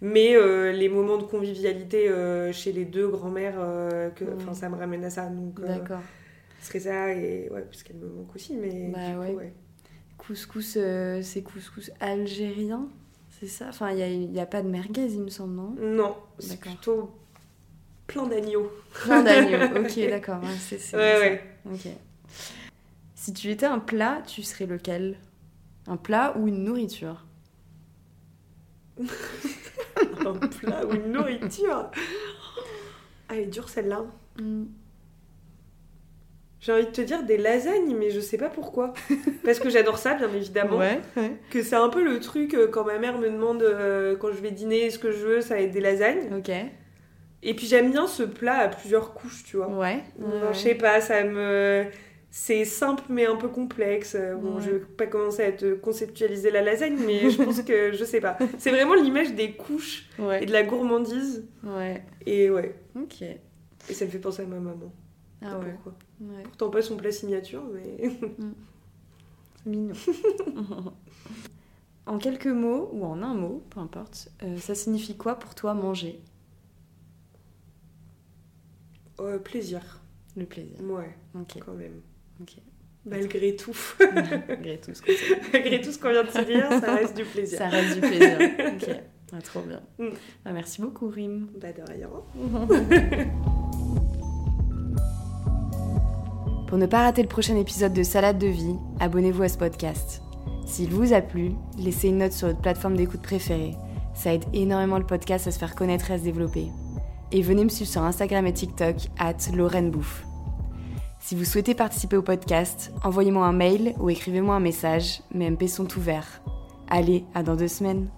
Mais les moments de convivialité chez les deux grands-mères, euh, que, enfin, ça me ramène à ça. Donc, D'accord. ce serait ça et ouais, parce qu'elle me manque aussi. Mais Bah du coup, ouais. Couscous, euh, c'est couscous algérien, c'est ça? Enfin, il n'y a, pas de merguez, il me semble, non? Non, c'est plutôt plein d'agneaux. Plein d'agneaux. ok, d'accord. ouais, c'est, Ouais. Si tu étais un plat, tu serais lequel? Un plat ou une nourriture? Un plat ou une nourriture? Ah, elle est dure celle-là. Hmm. J'ai envie de te dire des lasagnes, mais je sais pas pourquoi. Parce que j'adore ça, bien évidemment. Ouais, ouais. Que c'est un peu le truc euh, quand ma mère me demande euh, quand je vais dîner ce que je veux, ça va être des lasagnes. Ok. Et puis j'aime bien ce plat à plusieurs couches, tu vois. Ouais. Je sais pas, ça me. C'est simple mais un peu complexe. Euh, Bon, Ouais. je vais pas commencer à te conceptualiser la lasagne, mais je pense que je sais pas. C'est vraiment l'image des couches et de la gourmandise. Ouais. Et ouais. Ok. Et ça me fait penser à ma maman. Ah Pas ouais. pourquoi. Ouais. Pourtant pas son plat signature, mais. C'est mignon. en quelques mots ou en un mot, peu importe, euh, ça signifie quoi pour toi manger? Euh, plaisir. Le plaisir. Ouais, Ok. quand même. Malgré tout. Malgré tout ce qu'on sait. Malgré tout ce qu'on vient de se dire, ça reste du plaisir. Ça reste du plaisir. Ok. Ah, trop bien. Mm. Ah, merci beaucoup, Rim. Bah de rien. Pour ne pas rater le prochain épisode de Salade de vie, abonnez-vous à ce podcast. S'il vous a plu, laissez une note sur votre plateforme d'écoute préférée. Ça aide énormément le podcast à se faire connaître et à se développer. Et venez me suivre sur Instagram et TikTok, at Lorraine Bouffe. Si vous souhaitez participer au podcast, envoyez-moi un mail ou écrivez-moi un message, mes MP sont ouverts. Allez, à dans deux semaines.